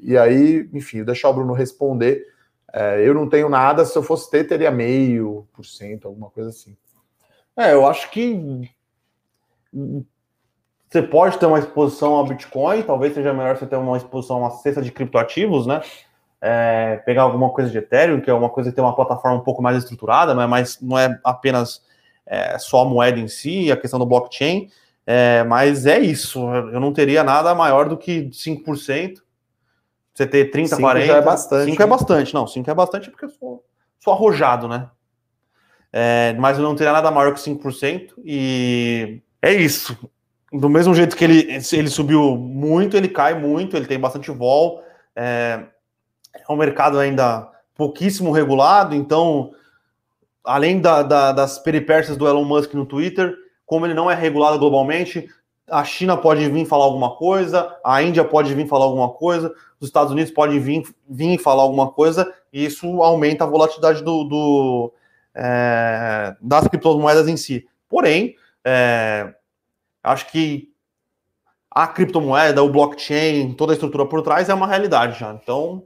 S1: e aí, enfim, deixar o Bruno responder. É, eu não tenho nada, se eu fosse ter, teria meio por cento, alguma coisa assim.
S2: É, eu acho que você pode ter uma exposição ao Bitcoin, talvez seja melhor você ter uma exposição a uma cesta de criptoativos, né? É, pegar alguma coisa de Ethereum, que é uma coisa que tem uma plataforma um pouco mais estruturada, não é, mais, não é apenas é, só a moeda em si, a questão do blockchain, é, mas é isso. Eu não teria nada maior do que 5%. Você ter 30, 5 40.
S1: é bastante.
S2: 5 é né? é bastante, não. 5 é bastante porque eu sou, sou arrojado, né? É, mas eu não teria nada maior que 5%. E é isso. Do mesmo jeito que ele, ele subiu muito, ele cai muito, ele tem bastante vol. É, é um mercado ainda pouquíssimo regulado, então, além da, da, das peripécias do Elon Musk no Twitter, como ele não é regulado globalmente, a China pode vir falar alguma coisa, a Índia pode vir falar alguma coisa, os Estados Unidos podem vir, vir falar alguma coisa, e isso aumenta a volatilidade do, do é, das criptomoedas em si. Porém, é, acho que a criptomoeda, o blockchain, toda a estrutura por trás é uma realidade já. Então,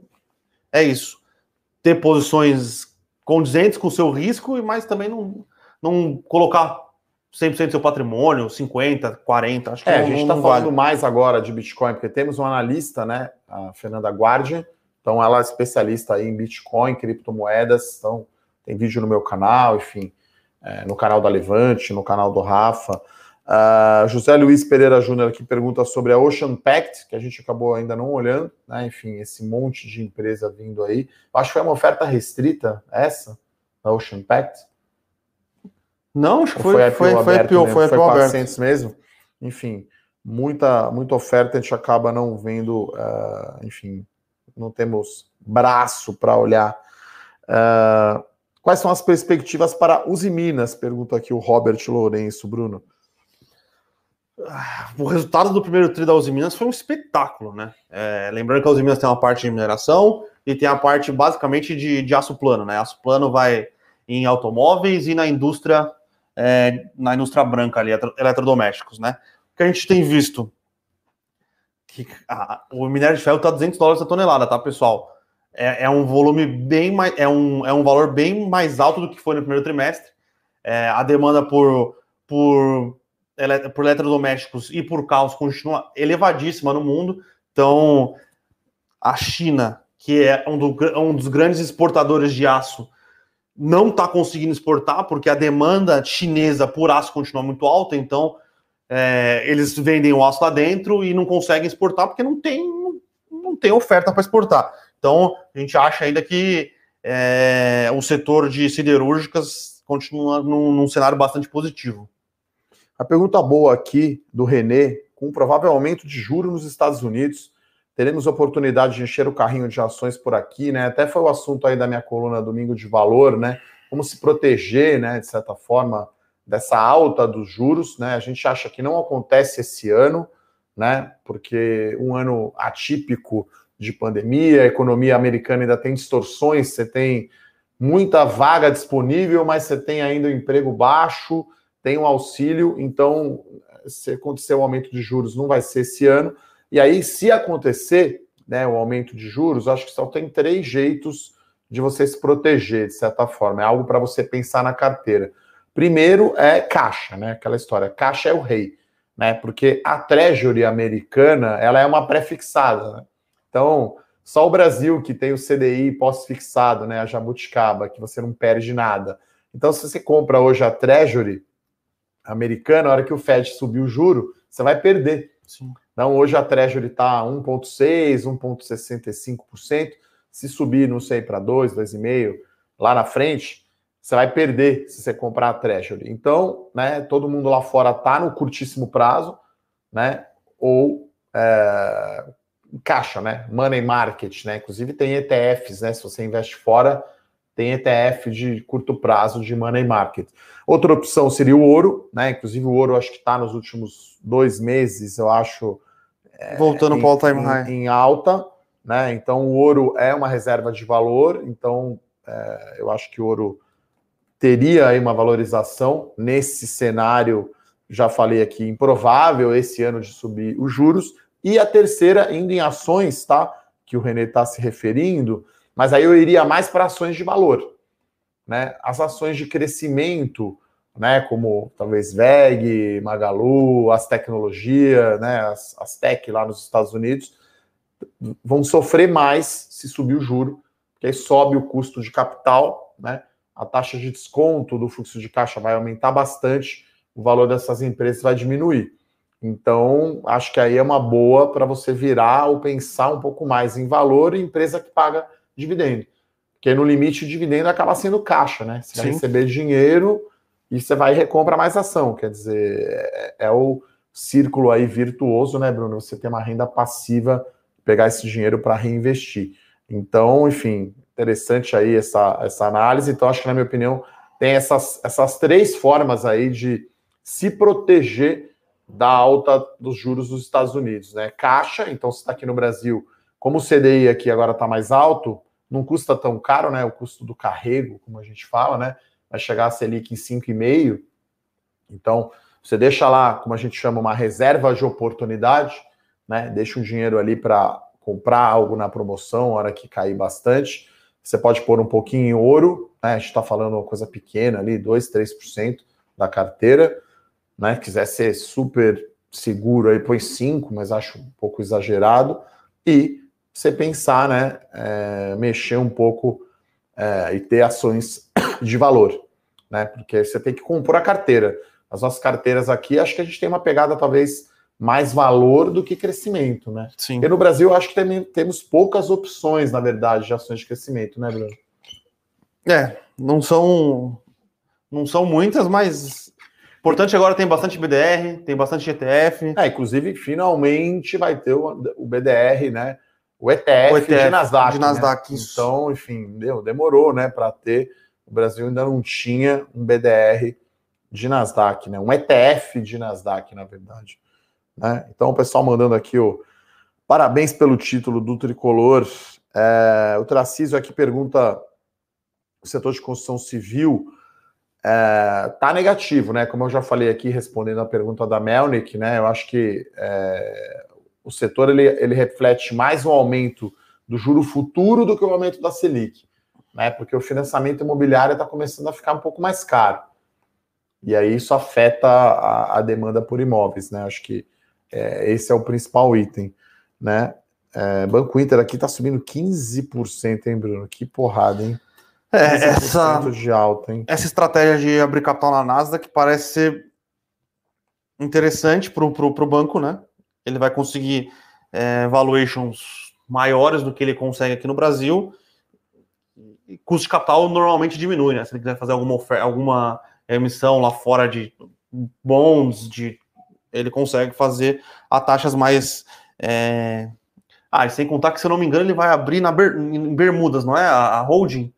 S2: é isso. Ter posições condizentes com o seu risco, mas também não, não colocar 100% do seu patrimônio, 50, 40, acho que
S1: é,
S2: não,
S1: a gente está falando vale. mais agora de Bitcoin, porque temos um analista, né, a Fernanda Guardi, então ela é especialista em Bitcoin, criptomoedas, então tem vídeo no meu canal, enfim, é, no canal da Levante, no canal do Rafa. Uh, José Luiz Pereira Júnior aqui pergunta sobre a Ocean Pact, que a gente acabou ainda não olhando, né? Enfim, esse monte de empresa vindo aí. Acho que foi uma oferta restrita essa, da Ocean Pact.
S2: Não, acho que foi, foi, foi, foi, aberto, foi, foi,
S1: 400 mesmo. Enfim, muita, muita oferta, a gente acaba não vendo, uh, enfim, não temos braço para olhar. Uh, quais são as perspectivas para os Minas? Pergunta aqui o Robert Lourenço, Bruno.
S2: O resultado do primeiro tri da Uzi Minas foi um espetáculo, né? É, lembrando que a Uzi Minas tem uma parte de mineração e tem a parte basicamente de, de aço plano, né? Aço plano vai em automóveis e na indústria é, na indústria branca ali, eletrodomésticos, né? O que a gente tem visto que ah, o minério de ferro está 200 dólares a tonelada, tá, pessoal? É, é, um volume bem mais, é um, é um valor bem mais alto do que foi no primeiro trimestre. É, a demanda por, por, por eletrodomésticos e por carros continua elevadíssima no mundo. Então, a China, que é um, do, um dos grandes exportadores de aço, não está conseguindo exportar porque a demanda chinesa por aço continua muito alta, então é, eles vendem o aço lá dentro e não conseguem exportar porque não tem, não tem oferta para exportar. Então a gente acha ainda que é, o setor de siderúrgicas continua num, num cenário bastante positivo.
S1: A pergunta boa aqui do Renê, com um provável aumento de juros nos Estados Unidos, teremos oportunidade de encher o carrinho de ações por aqui, né? Até foi o assunto aí da minha coluna Domingo de Valor, né? Como se proteger, né, de certa forma, dessa alta dos juros, né? A gente acha que não acontece esse ano, né? Porque um ano atípico de pandemia, a economia americana ainda tem distorções, você tem muita vaga disponível, mas você tem ainda o um emprego baixo, tem um auxílio, então se acontecer um aumento de juros não vai ser esse ano. E aí, se acontecer né, o aumento de juros, acho que só tem três jeitos de você se proteger, de certa forma. É algo para você pensar na carteira. Primeiro é caixa, né? Aquela história. Caixa é o rei, né? Porque a Treasury americana ela é uma pré-fixada. Né? Então, só o Brasil que tem o CDI pós-fixado, né? A jabuticaba, que você não perde nada. Então, se você compra hoje a Treasury americana, a hora que o Fed subir o juro, você vai perder. Sim. Então, hoje a Treasury está 1,6%, 1,65%. Se subir, não sei, para 2%, 2,5% lá na frente, você vai perder se você comprar a Treasury. Então, né, todo mundo lá fora está no curtíssimo prazo, né? Ou é, caixa, né? Money market, né? Inclusive tem ETFs, né? Se você investe fora, tem ETF de curto prazo de money market. Outra opção seria o ouro, né? Inclusive o ouro acho que está nos últimos dois meses, eu acho.
S2: É, Voltando para o all-time high.
S1: Em alta, né? Então o ouro é uma reserva de valor, então é, eu acho que o ouro teria aí uma valorização nesse cenário, já falei aqui, improvável esse ano de subir os juros. E a terceira, indo em ações, tá? Que o Renê está se referindo, mas aí eu iria mais para ações de valor. Né? As ações de crescimento né, como talvez VEG, Magalu, as tecnologias, né, as, as tech lá nos Estados Unidos, vão sofrer mais se subir o juro, porque aí sobe o custo de capital, né, a taxa de desconto do fluxo de caixa vai aumentar bastante, o valor dessas empresas vai diminuir. Então, acho que aí é uma boa para você virar ou pensar um pouco mais em valor e empresa que paga dividendo. Porque no limite o dividendo acaba sendo caixa, né? Você Sim. vai receber dinheiro e você vai e recompra mais ação. Quer dizer, é, é, o círculo aí virtuoso, né, Bruno? Você tem uma renda passiva, pegar esse dinheiro para reinvestir. Então, enfim, interessante aí essa, essa análise. Então, acho que, na minha opinião, tem essas, essas três formas aí de se proteger da alta dos juros dos Estados Unidos, né? Caixa, então, se está aqui no Brasil, como o CDI aqui agora está mais alto, não custa tão caro, né? O custo do carrego, como a gente fala, né? vai chegar a Selic em 5,5. Então, você deixa lá, como a gente chama, uma reserva de oportunidade, né? Deixa um dinheiro ali para comprar algo na promoção, hora que cair bastante. Você pode pôr um pouquinho em ouro, né? A gente está falando uma coisa pequena ali, 2, 3% da carteira, né? Quiser ser super seguro aí, põe 5, mas acho um pouco exagerado. E você pensar, né? É, mexer um pouco é, e ter ações de valor, né? Porque você tem que compor a carteira. As nossas carteiras aqui, acho que a gente tem uma pegada talvez mais valor do que crescimento, né?
S2: Sim.
S1: E no Brasil, acho que tem, temos poucas opções, na verdade, de ações de crescimento, né, Bruno?
S2: É, não são não são muitas, mas importante agora tem bastante BDR, tem bastante ETF.
S1: É, inclusive, finalmente vai ter o, o BDR, né? O ETF, o ETF de Nasdaq. De
S2: Nasdaq
S1: né? Então, enfim, deu, demorou, né, para ter o Brasil ainda não tinha um BDR de Nasdaq, né? Um ETF de Nasdaq, na verdade. Né? Então, o pessoal mandando aqui o parabéns pelo título do tricolor. É, o Tracísio aqui pergunta: o setor de construção civil é, tá negativo, né? Como eu já falei aqui, respondendo a pergunta da Melnick, né? Eu acho que é, o setor ele, ele reflete mais um aumento do juro futuro do que o aumento da Selic né? Porque o financiamento imobiliário está começando a ficar um pouco mais caro. E aí isso afeta a, a demanda por imóveis, né? Acho que é, esse é o principal item, né? É, Banco Inter aqui está subindo 15%, hein, Bruno? Que porrada, hein?
S2: É, essa, de alta, hein? essa estratégia de abrir capital na Nasdaq parece ser interessante para o banco, né? Ele vai conseguir é, valuations maiores do que ele consegue aqui no Brasil custo de capital normalmente diminui, né? Se ele quiser fazer alguma oferta, alguma emissão lá fora de bonds, de ele consegue fazer a taxas mais. É... Ah, e sem contar que, se eu não me engano, ele vai abrir na Ber... em Bermudas, não é? A, a holding.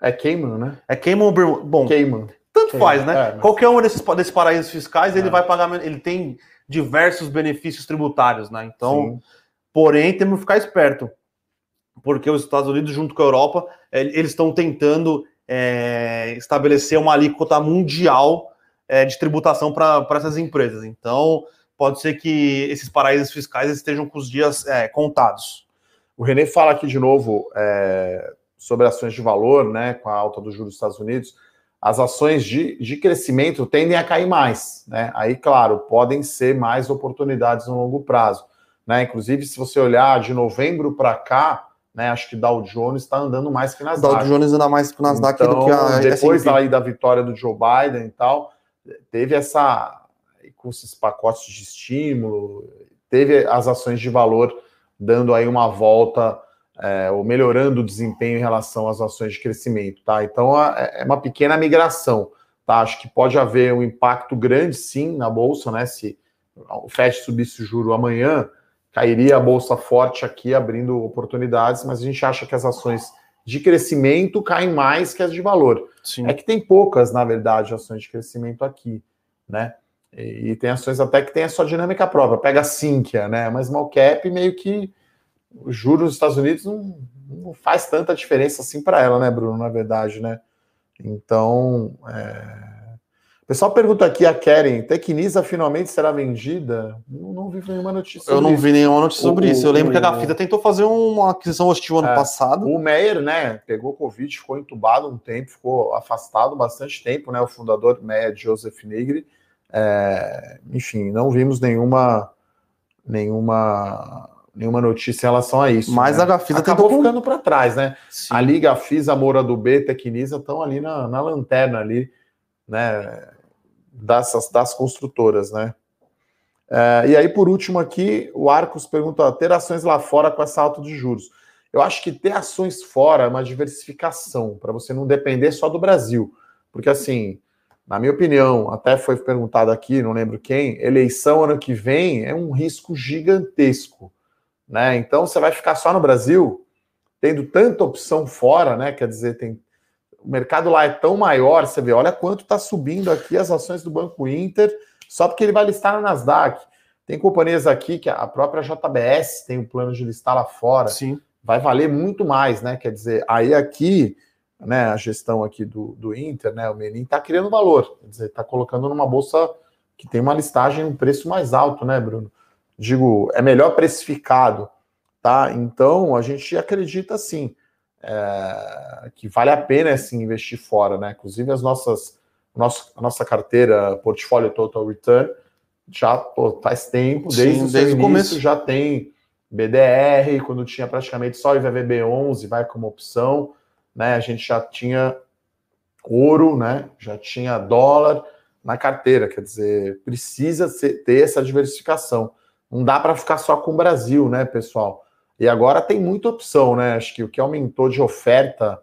S1: É Cayman, né?
S2: É Cayman ou Bermuda? Bom,
S1: Cayman.
S2: tanto Cayman. faz, né? É, mas... Qualquer um desses, desses paraísos fiscais, é. ele vai pagar. Ele tem diversos benefícios tributários, né? Então, Sim. porém, temos que ficar esperto porque os Estados Unidos, junto com a Europa, é, eles estão tentando é, estabelecer uma alíquota mundial é, de tributação para essas empresas. Então, pode ser que esses paraísos fiscais estejam com os dias é, contados.
S1: O Renê fala aqui de novo sobre ações de valor, né, com a alta do juros dos Estados Unidos. As ações de, de crescimento tendem a cair mais, né? Aí, claro, podem ser mais oportunidades no longo prazo, né? Inclusive, se você olhar de novembro para cá, né? Acho que Dow Jones está andando mais que Nasdaq.
S2: Dow Jones anda mais que Nasdaq
S1: então,
S2: do que
S1: a Depois aí da vitória do Joe Biden e tal, teve essa com esses pacotes de estímulo, teve as ações de valor dando aí uma volta é, ou melhorando o desempenho em relação às ações de crescimento, tá? Então é, é uma pequena migração, tá? Acho que pode haver um impacto grande sim na bolsa, né? Se o Fed subisse o juro amanhã, cairia a bolsa forte aqui, abrindo oportunidades, mas a gente acha que as ações de crescimento caem mais que as de valor. Sim. É que tem poucas, na verdade, ações de crescimento aqui, né? E, e tem ações até que tem a sua dinâmica própria. Pega a Sinqia, né? Mas small cap meio que o juros dos Estados Unidos não, não faz tanta diferença assim para ela, né, Bruno? Na verdade, né? Então, é... pessoal pergunta aqui, a Keren, Tecnisa finalmente será vendida? Não, não vi nenhuma notícia
S2: Eu não
S1: isso.
S2: vi nenhuma notícia sobre
S1: O-
S2: isso. Eu lembro
S1: o-
S2: que a Gafita tentou fazer uma aquisição hostil ano
S1: É.
S2: passado.
S1: O Meyer, né, pegou Covid, ficou entubado um tempo, ficou afastado bastante tempo, né, o fundador Meyer, Joseph Nigri. É, enfim, não vimos nenhuma, nenhuma, nenhuma notícia em relação a isso.
S2: Mas
S1: né?
S2: a Gafita
S1: acabou
S2: tentou.
S1: ficando para trás, né?
S2: Sim.
S1: A Liga Fisa, Moura do B, Tecnisa estão ali na, na lanterna ali, né, das, das construtoras, né? É, e aí, por último aqui, o Arcos pergunta, ter ações lá fora com essa alta de juros. Eu acho que ter ações fora é uma diversificação, para você não depender só do Brasil. Porque, assim, na minha opinião, até foi perguntado aqui, não lembro quem, eleição ano que vem é um risco gigantesco. Né? Então, você vai ficar só no Brasil, tendo tanta opção fora, né? Quer dizer, tem, o mercado lá é tão maior, você vê, olha quanto está subindo aqui as ações do Banco Inter, só porque ele vai listar na Nasdaq. Tem companhias aqui que a própria JBS tem um plano de listar lá fora
S2: Sim.
S1: vai valer muito mais, né? Quer dizer, aí aqui, né, a gestão aqui do, do Inter, né, o Menin está criando valor, quer dizer, está colocando numa bolsa que tem uma listagem, um preço mais alto, né, Bruno? Digo, é melhor precificado, tá? Então, a gente acredita, sim, é, que vale a pena, assim, investir fora, né? Inclusive, as nossas, nosso, a nossa carteira, portfólio Total Return, já pô, faz tempo,
S2: Sim,
S1: desde, o, seu
S2: desde o começo.
S1: já tem BDR, quando tinha praticamente só IVVB11, vai como opção, né? A gente já tinha ouro, né? Já tinha dólar na carteira, quer dizer, precisa ser- ter essa diversificação. Não dá para ficar só com o Brasil, né, pessoal? E agora tem muita opção, né? Acho que o que aumentou de oferta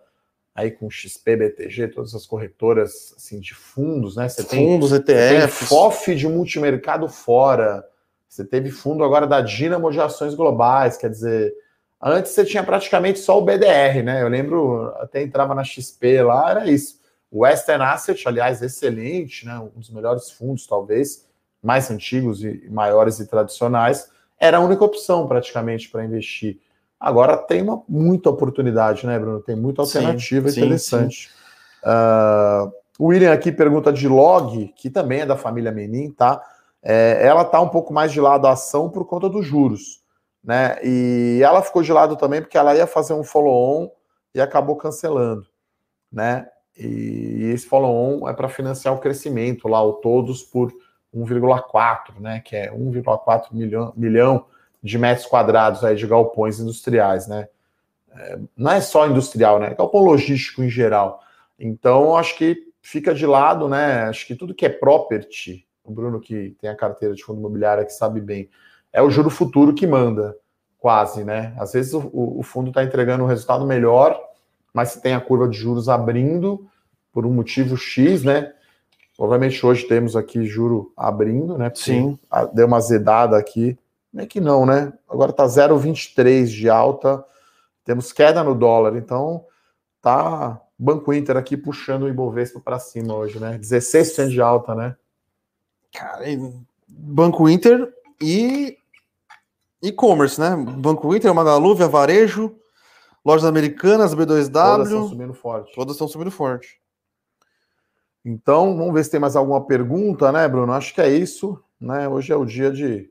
S1: aí com XP, BTG, todas as corretoras assim de fundos, né? Você tem
S2: Fundos,
S1: tem
S2: ETFs.
S1: FOF de multimercado fora. Você teve fundo agora da Dinamo de Ações Globais, quer dizer, antes você tinha praticamente só o BDR, né? Eu lembro, até entrava na XP lá, era isso. O Western Asset, aliás, excelente, né? Um dos melhores fundos, talvez, mais antigos e maiores e tradicionais, era a única opção praticamente para investir. Agora tem uma muita oportunidade, né, Bruno? Tem muita
S2: Sim,
S1: alternativa
S2: sim,
S1: interessante. Ah, o William aqui pergunta de log, que também é da família Menin, tá? É, ela tá um pouco mais de lado a ação por conta dos juros, né? E ela ficou de lado também porque ela ia fazer um follow-on e acabou cancelando, né? E esse follow-on é para financiar o crescimento lá, o todos por 1,4, né? Que é 1,4 milhão, milhão de metros quadrados aí de galpões industriais, né? É, não é só industrial, né? É galpão logístico em geral. Então, acho que fica de lado, né? Acho que tudo que é property, o Bruno que tem a carteira de fundo imobiliário que sabe bem, é o juro futuro que manda, quase, né? Às vezes o, o fundo está entregando um resultado melhor, mas se tem a curva de juros abrindo por um motivo X, né? Obviamente hoje temos aqui juro abrindo, né?
S2: Sim.
S1: deu uma zedada aqui. Não é que não, né? Agora tá 0,23 de alta. Temos queda no dólar, então tá Banco Inter aqui puxando o Ibovespa para cima hoje, né? 16% de alta, né?
S2: Cara, Banco Inter e e-commerce, né? Banco Inter, Magalu, Via Varejo, lojas americanas,
S1: Todas estão
S2: B2W,
S1: subindo forte.
S2: todas estão subindo forte.
S1: Então, vamos ver se tem mais alguma pergunta, né, Bruno? Acho que é isso, né? Hoje é o dia de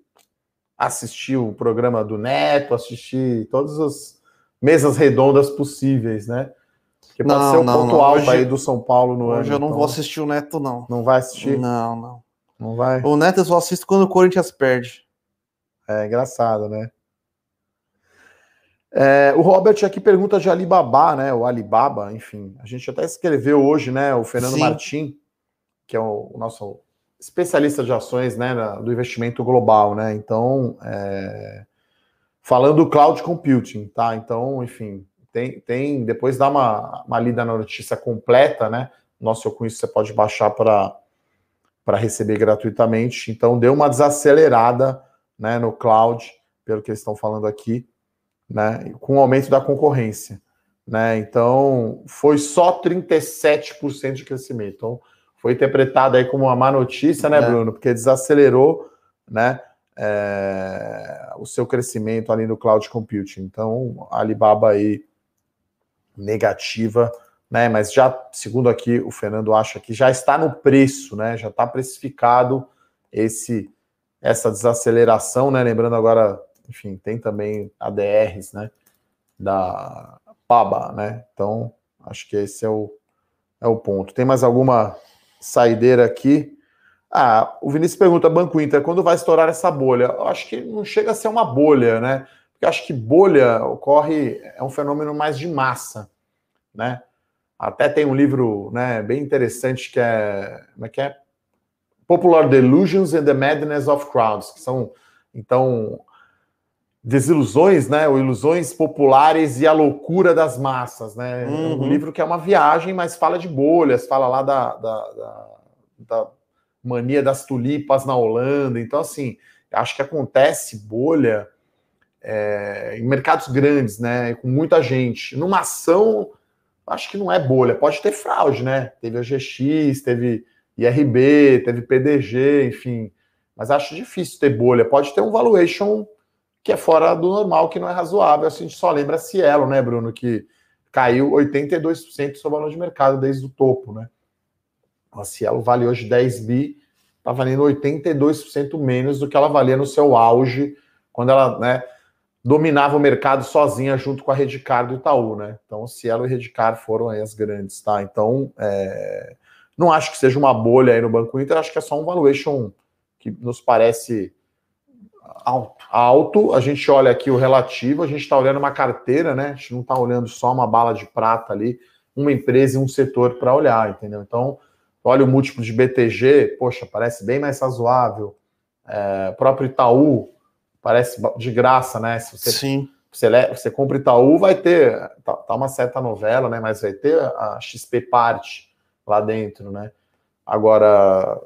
S1: assistir o programa do Neto, assistir todas as mesas redondas possíveis, né? Que pode
S2: Não,
S1: ser o
S2: não,
S1: ponto
S2: não.
S1: alto
S2: Hoje-
S1: aí do São Paulo no
S2: Hoje
S1: ano.
S2: eu não
S1: então
S2: vou assistir o Neto, não.
S1: Não vai assistir?
S2: Não, não.
S1: Não vai?
S2: O Neto eu só assisto quando o Corinthians perde.
S1: É engraçado, né? É, o Robert aqui pergunta de Alibaba, né? O Alibaba, enfim. A gente até escreveu hoje, né? O Fernando
S2: Sim.
S1: Martim, que é o, o nosso especialista de ações, né? na- do investimento global, né? Então, é, falando do cloud computing, tá? Então, enfim, tem, tem depois dá uma, uma lida na notícia completa, né? Nosso Com Isso você pode baixar para para receber gratuitamente. Então, deu uma desacelerada né, no cloud, pelo que eles estão falando aqui, né, com o aumento da concorrência. Né, então, foi só 37% de crescimento. Então, foi interpretado aí como uma má notícia, né,
S2: É.
S1: Bruno? Porque desacelerou né, é, o seu crescimento ali no cloud computing. Então, a Alibaba aí negativa né? Mas já, segundo aqui, o Fernando acha que já está no preço, né? Já está precificado esse essa desaceleração, né? Lembrando agora, enfim, tem também ADRs, né? Da PABA, né? Então, acho que esse é o, é o ponto. Tem mais alguma saideira aqui? Ah, o Vinícius pergunta, Banco Inter, quando vai estourar essa bolha? Eu acho que não chega a ser uma bolha, né? Porque acho que bolha ocorre, é um fenômeno mais de massa, né? Até tem um livro né, bem interessante que é, como é que é? Popular Delusions and the Madness of Crowds, que são, então, desilusões, né, ou ilusões populares e a loucura das massas, né? Uhum. É um uhum. livro que é uma viagem, mas fala de bolhas, fala lá da, da, da, da mania das tulipas na Holanda. Então, assim, acho que acontece bolha é, em mercados grandes, né, com muita gente. Numa ação acho que não é bolha. Pode ter fraude, né? Teve a GX, teve IRB, teve PDG, enfim. Mas acho difícil ter bolha. Pode ter um valuation que é fora do normal, que não é razoável. A gente só lembra Cielo, né, Bruno? Que caiu 82% do seu valor de mercado desde o topo, né? A Cielo vale hoje 10 bi, tá valendo 82% menos do que ela valia no seu auge, quando ela, né? dominava o mercado sozinha junto com a Redcar do Itaú, né? Então, Cielo e Redcar foram aí as grandes, tá? Então, é... não acho que seja uma bolha aí no Banco Inter, acho que é só um valuation que nos parece alto. alto. A gente olha aqui o relativo, a gente está olhando uma carteira, né? A gente não está olhando só uma bala de prata ali, uma empresa e um setor para olhar, entendeu? Então, olha o múltiplo de BTG, poxa, parece bem mais razoável. É, próprio Itaú, parece de graça, né? Se você,
S2: Sim.
S1: Você, você compra Itaú, vai ter, tá, tá, uma certa novela, né? Mas vai ter a XP parte lá dentro, né? Agora,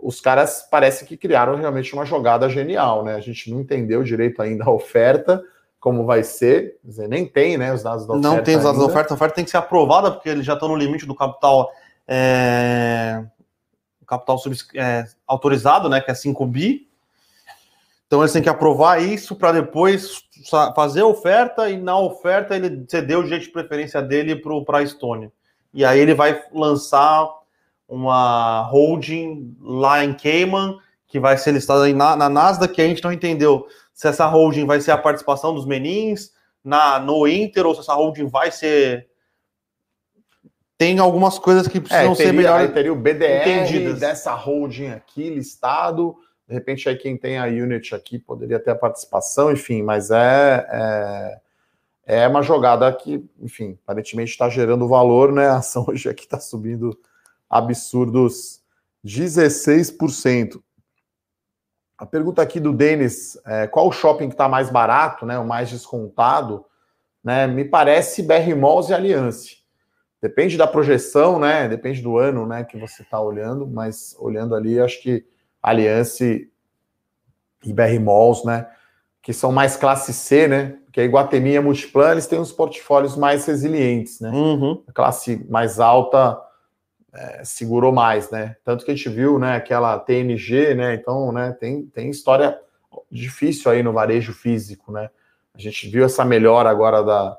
S1: os caras parece que criaram realmente uma jogada genial, né? A gente não entendeu direito ainda a oferta, como vai ser, dizer, nem tem, né, os dados da
S2: oferta. Não tem os dados ainda. da oferta, a oferta tem que ser aprovada, porque eles já estão no limite do capital é, capital é, autorizado, né, que é 5 bi, então eles têm que aprovar isso para depois fazer a oferta e na oferta ele ceder o jeito de preferência dele para a Estônia. E aí ele vai lançar uma holding lá em Cayman, que vai ser listada na, na Nasdaq, que a gente não entendeu se essa holding vai ser a participação dos menins na, no Inter ou se essa holding vai ser. Tem algumas coisas que precisam é, teria, ser melhor.
S1: Teria o BDR entendidas. dessa holding aqui listado de repente, aí quem tem a Unity aqui poderia ter a participação, enfim, mas é, é, é uma jogada que, enfim, aparentemente está gerando valor, né? A ação hoje aqui está subindo absurdos 16%. A pergunta aqui do Denis, é, qual o shopping que está mais barato, né, o mais descontado? Né, me parece BR Malls e Aliança. Depende da projeção, né? Depende do ano, né, que você está olhando, mas olhando ali, acho que Aliança e BR Malls, né? Que são mais classe C, né? Porque a Iguatemi e a Multiplan, eles têm uns portfólios mais resilientes, né?
S2: Uhum.
S1: A classe mais alta é, segurou mais, né? Tanto que a gente viu, né? Aquela TNG, né? Então, né? Tem, tem história difícil aí no varejo físico, né? A gente viu essa melhora agora da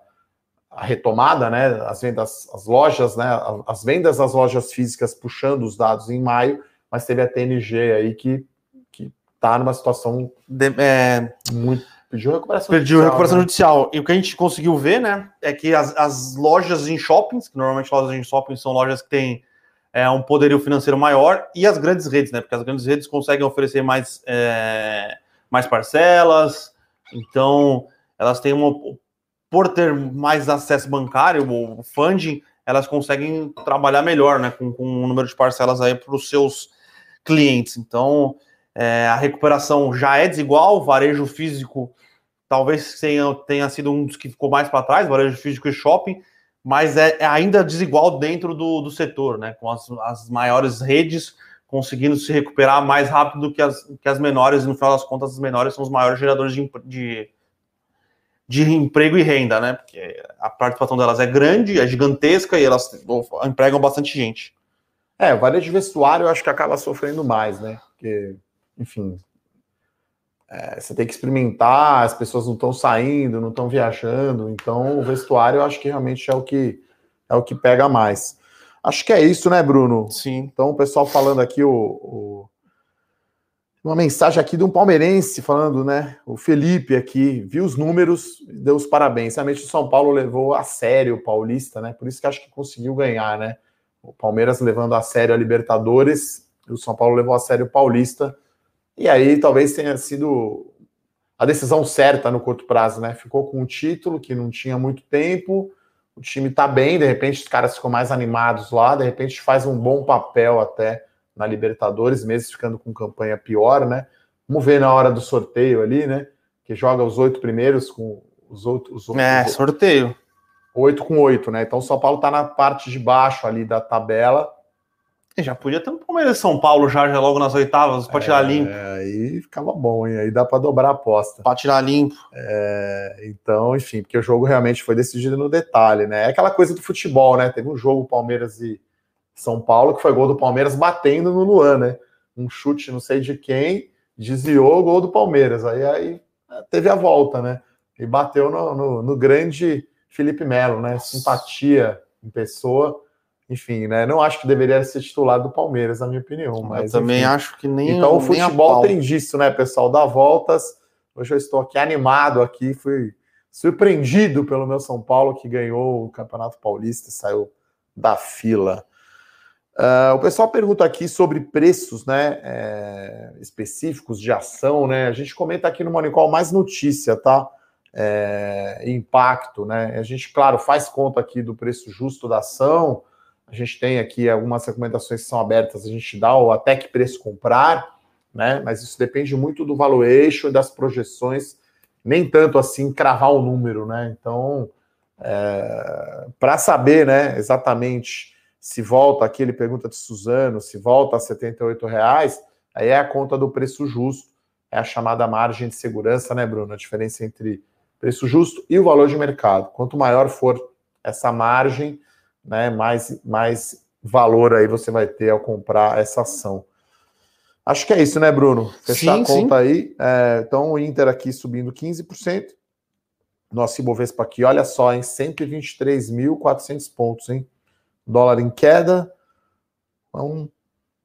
S1: retomada, né? As vendas, as lojas, né? As vendas das lojas físicas puxando os dados em maio mas teve a TNG aí que, que tá numa situação
S2: de, é,
S1: muito.
S2: Pediu recuperação Pediu judicial. recuperação né? judicial. E o que a gente conseguiu ver, né, é que as, as lojas em shoppings, que normalmente lojas em shoppings são lojas que têm é, um poderio financeiro maior, e as grandes redes, né? Porque as grandes redes conseguem oferecer mais, é, mais parcelas, então elas têm uma. Por ter mais acesso bancário, o funding, elas conseguem trabalhar melhor, né? Com, com um número de parcelas aí para os seus clientes. Então, é, a recuperação já é desigual, o varejo físico talvez tenha, tenha sido um dos que ficou mais para trás, varejo físico e shopping, mas é, é ainda desigual dentro do, do setor, né? Com as, as maiores redes conseguindo se recuperar mais rápido do que as, que as menores, e no final das contas, as menores são os maiores geradores de, de, de emprego e renda, né? Porque a participação delas é grande, é gigantesca e elas empregam bastante gente.
S1: É, o varejo de vestuário eu acho que acaba sofrendo mais, né? Porque, enfim, é, você tem que experimentar, as pessoas não estão saindo, não estão viajando, então o vestuário eu acho que realmente é o que é o que pega mais. Acho que é isso, né, Bruno?
S2: Sim.
S1: Então, o pessoal falando aqui, o, o, uma mensagem aqui de um palmeirense falando, né? O Felipe aqui viu os números, deu os parabéns. Realmente o São Paulo levou a sério o Paulista, né? Por isso que acho que conseguiu ganhar, né? O Palmeiras levando a sério a Libertadores, e o São Paulo levou a sério o Paulista. E aí talvez tenha sido a decisão certa no curto prazo, né? Ficou com um título que não tinha muito tempo, o time tá bem, de repente os caras ficam mais animados lá, de repente faz um bom papel até na Libertadores, mesmo ficando com campanha pior, né? Vamos ver na hora do sorteio ali, né? Que joga os oito primeiros com os outros. Os
S2: é, sorteio.
S1: Oito com oito, né? Então o São Paulo tá na parte de baixo ali da tabela
S2: já podia ter um Palmeiras São Paulo já, já logo nas oitavas, para tirar é, limpo.
S1: Aí ficava bom, hein? Aí dá para dobrar a aposta.
S2: Para tirar limpo.
S1: É, então, enfim, porque o jogo realmente foi decidido no detalhe, né? É aquela coisa do futebol, né? Teve um jogo Palmeiras e São Paulo que foi gol do Palmeiras batendo no Luan, né? Um chute, não sei de quem, desviou o gol do Palmeiras. Aí, aí teve a volta, né? E bateu no, no, no grande Felipe Melo, né? Simpatia em pessoa enfim, né? Não acho que deveria ser titular do Palmeiras, na minha opinião. Mas
S2: eu também enfim. acho que nem.
S1: Então o futebol tem disso, né, pessoal? Dá voltas. Hoje eu estou aqui animado aqui, fui surpreendido pelo meu São Paulo que ganhou o Campeonato Paulista, saiu da fila. Uh, o pessoal pergunta aqui sobre preços, né, é, específicos de ação, né? A gente comenta aqui no Monicol mais notícia, tá? É, impacto, né? A gente, claro, faz conta aqui do preço justo da ação, a gente tem aqui algumas recomendações que são abertas, a gente dá o até que preço comprar, né? Mas isso depende muito do valuation e das projeções, nem tanto assim cravar o número, né? Então, é, para saber, né, exatamente se volta aqui, ele pergunta de Suzano, se volta a 78 reais, aí é a conta do preço justo, é a chamada margem de segurança, né, Bruno? A diferença entre preço justo e o valor de mercado. Quanto maior for essa margem, né, mais, mais valor aí você vai ter ao comprar essa ação. Acho que é isso, né, Bruno? Fechar sim, a conta sim. aí. É, então, o Inter aqui subindo 15%. Nosso Ibovespa aqui, olha só, em 123.400 pontos, hein? Dólar em queda. É um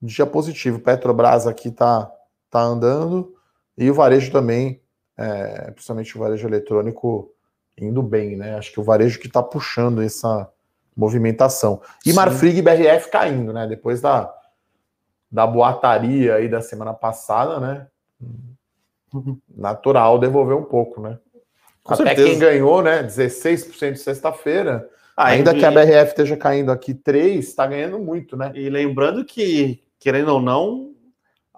S1: dia positivo. Petrobras aqui tá, tá andando. E o varejo também, é, principalmente o varejo eletrônico, indo bem, né? Acho que o varejo que está puxando essa, movimentação. E Sim. Marfrig e BRF caindo, né? Depois da, da boataria aí da semana passada, né? Natural devolver um pouco, né? Com Até certeza. quem ganhou, né? 16% de sexta-feira. Ah, ainda e... que a BRF esteja caindo aqui 3, está ganhando muito, né?
S2: E lembrando que, querendo ou não,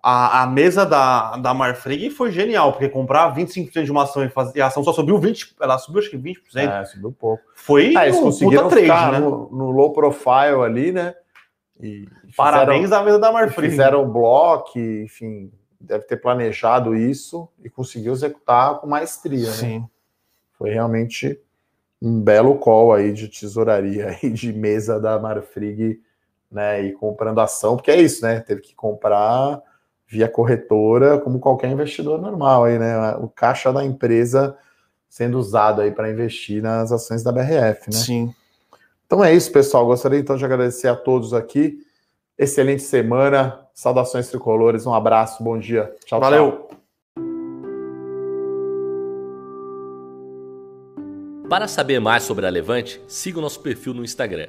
S2: a, a mesa da, da Marfrig foi genial, porque comprar 25% de uma ação e, fazer, e a ação só subiu 20%, ela subiu acho que 20%.
S1: É, subiu pouco.
S2: Foi
S1: ah, eles um conseguiram trade, ficar né? no, no, low profile ali, né?
S2: E Parabéns fizeram, à mesa da Marfrig.
S1: Fizeram bloco, enfim, deve ter planejado isso e conseguiu executar com maestria, né? Sim. Foi realmente um belo call aí de tesouraria e de mesa da Marfrig, né? E comprando ação, porque é isso, né? Teve que comprar via corretora, como qualquer investidor normal aí, né? O caixa da empresa sendo usado aí para investir nas ações da BRF, né?
S2: Sim.
S1: Então é isso, pessoal. Gostaria então de agradecer a todos aqui. Excelente semana. Saudações tricolores. Um abraço. Bom dia.
S2: Tchau, Valeu. Tchau.
S3: Para saber mais sobre a Levante, siga o nosso perfil no Instagram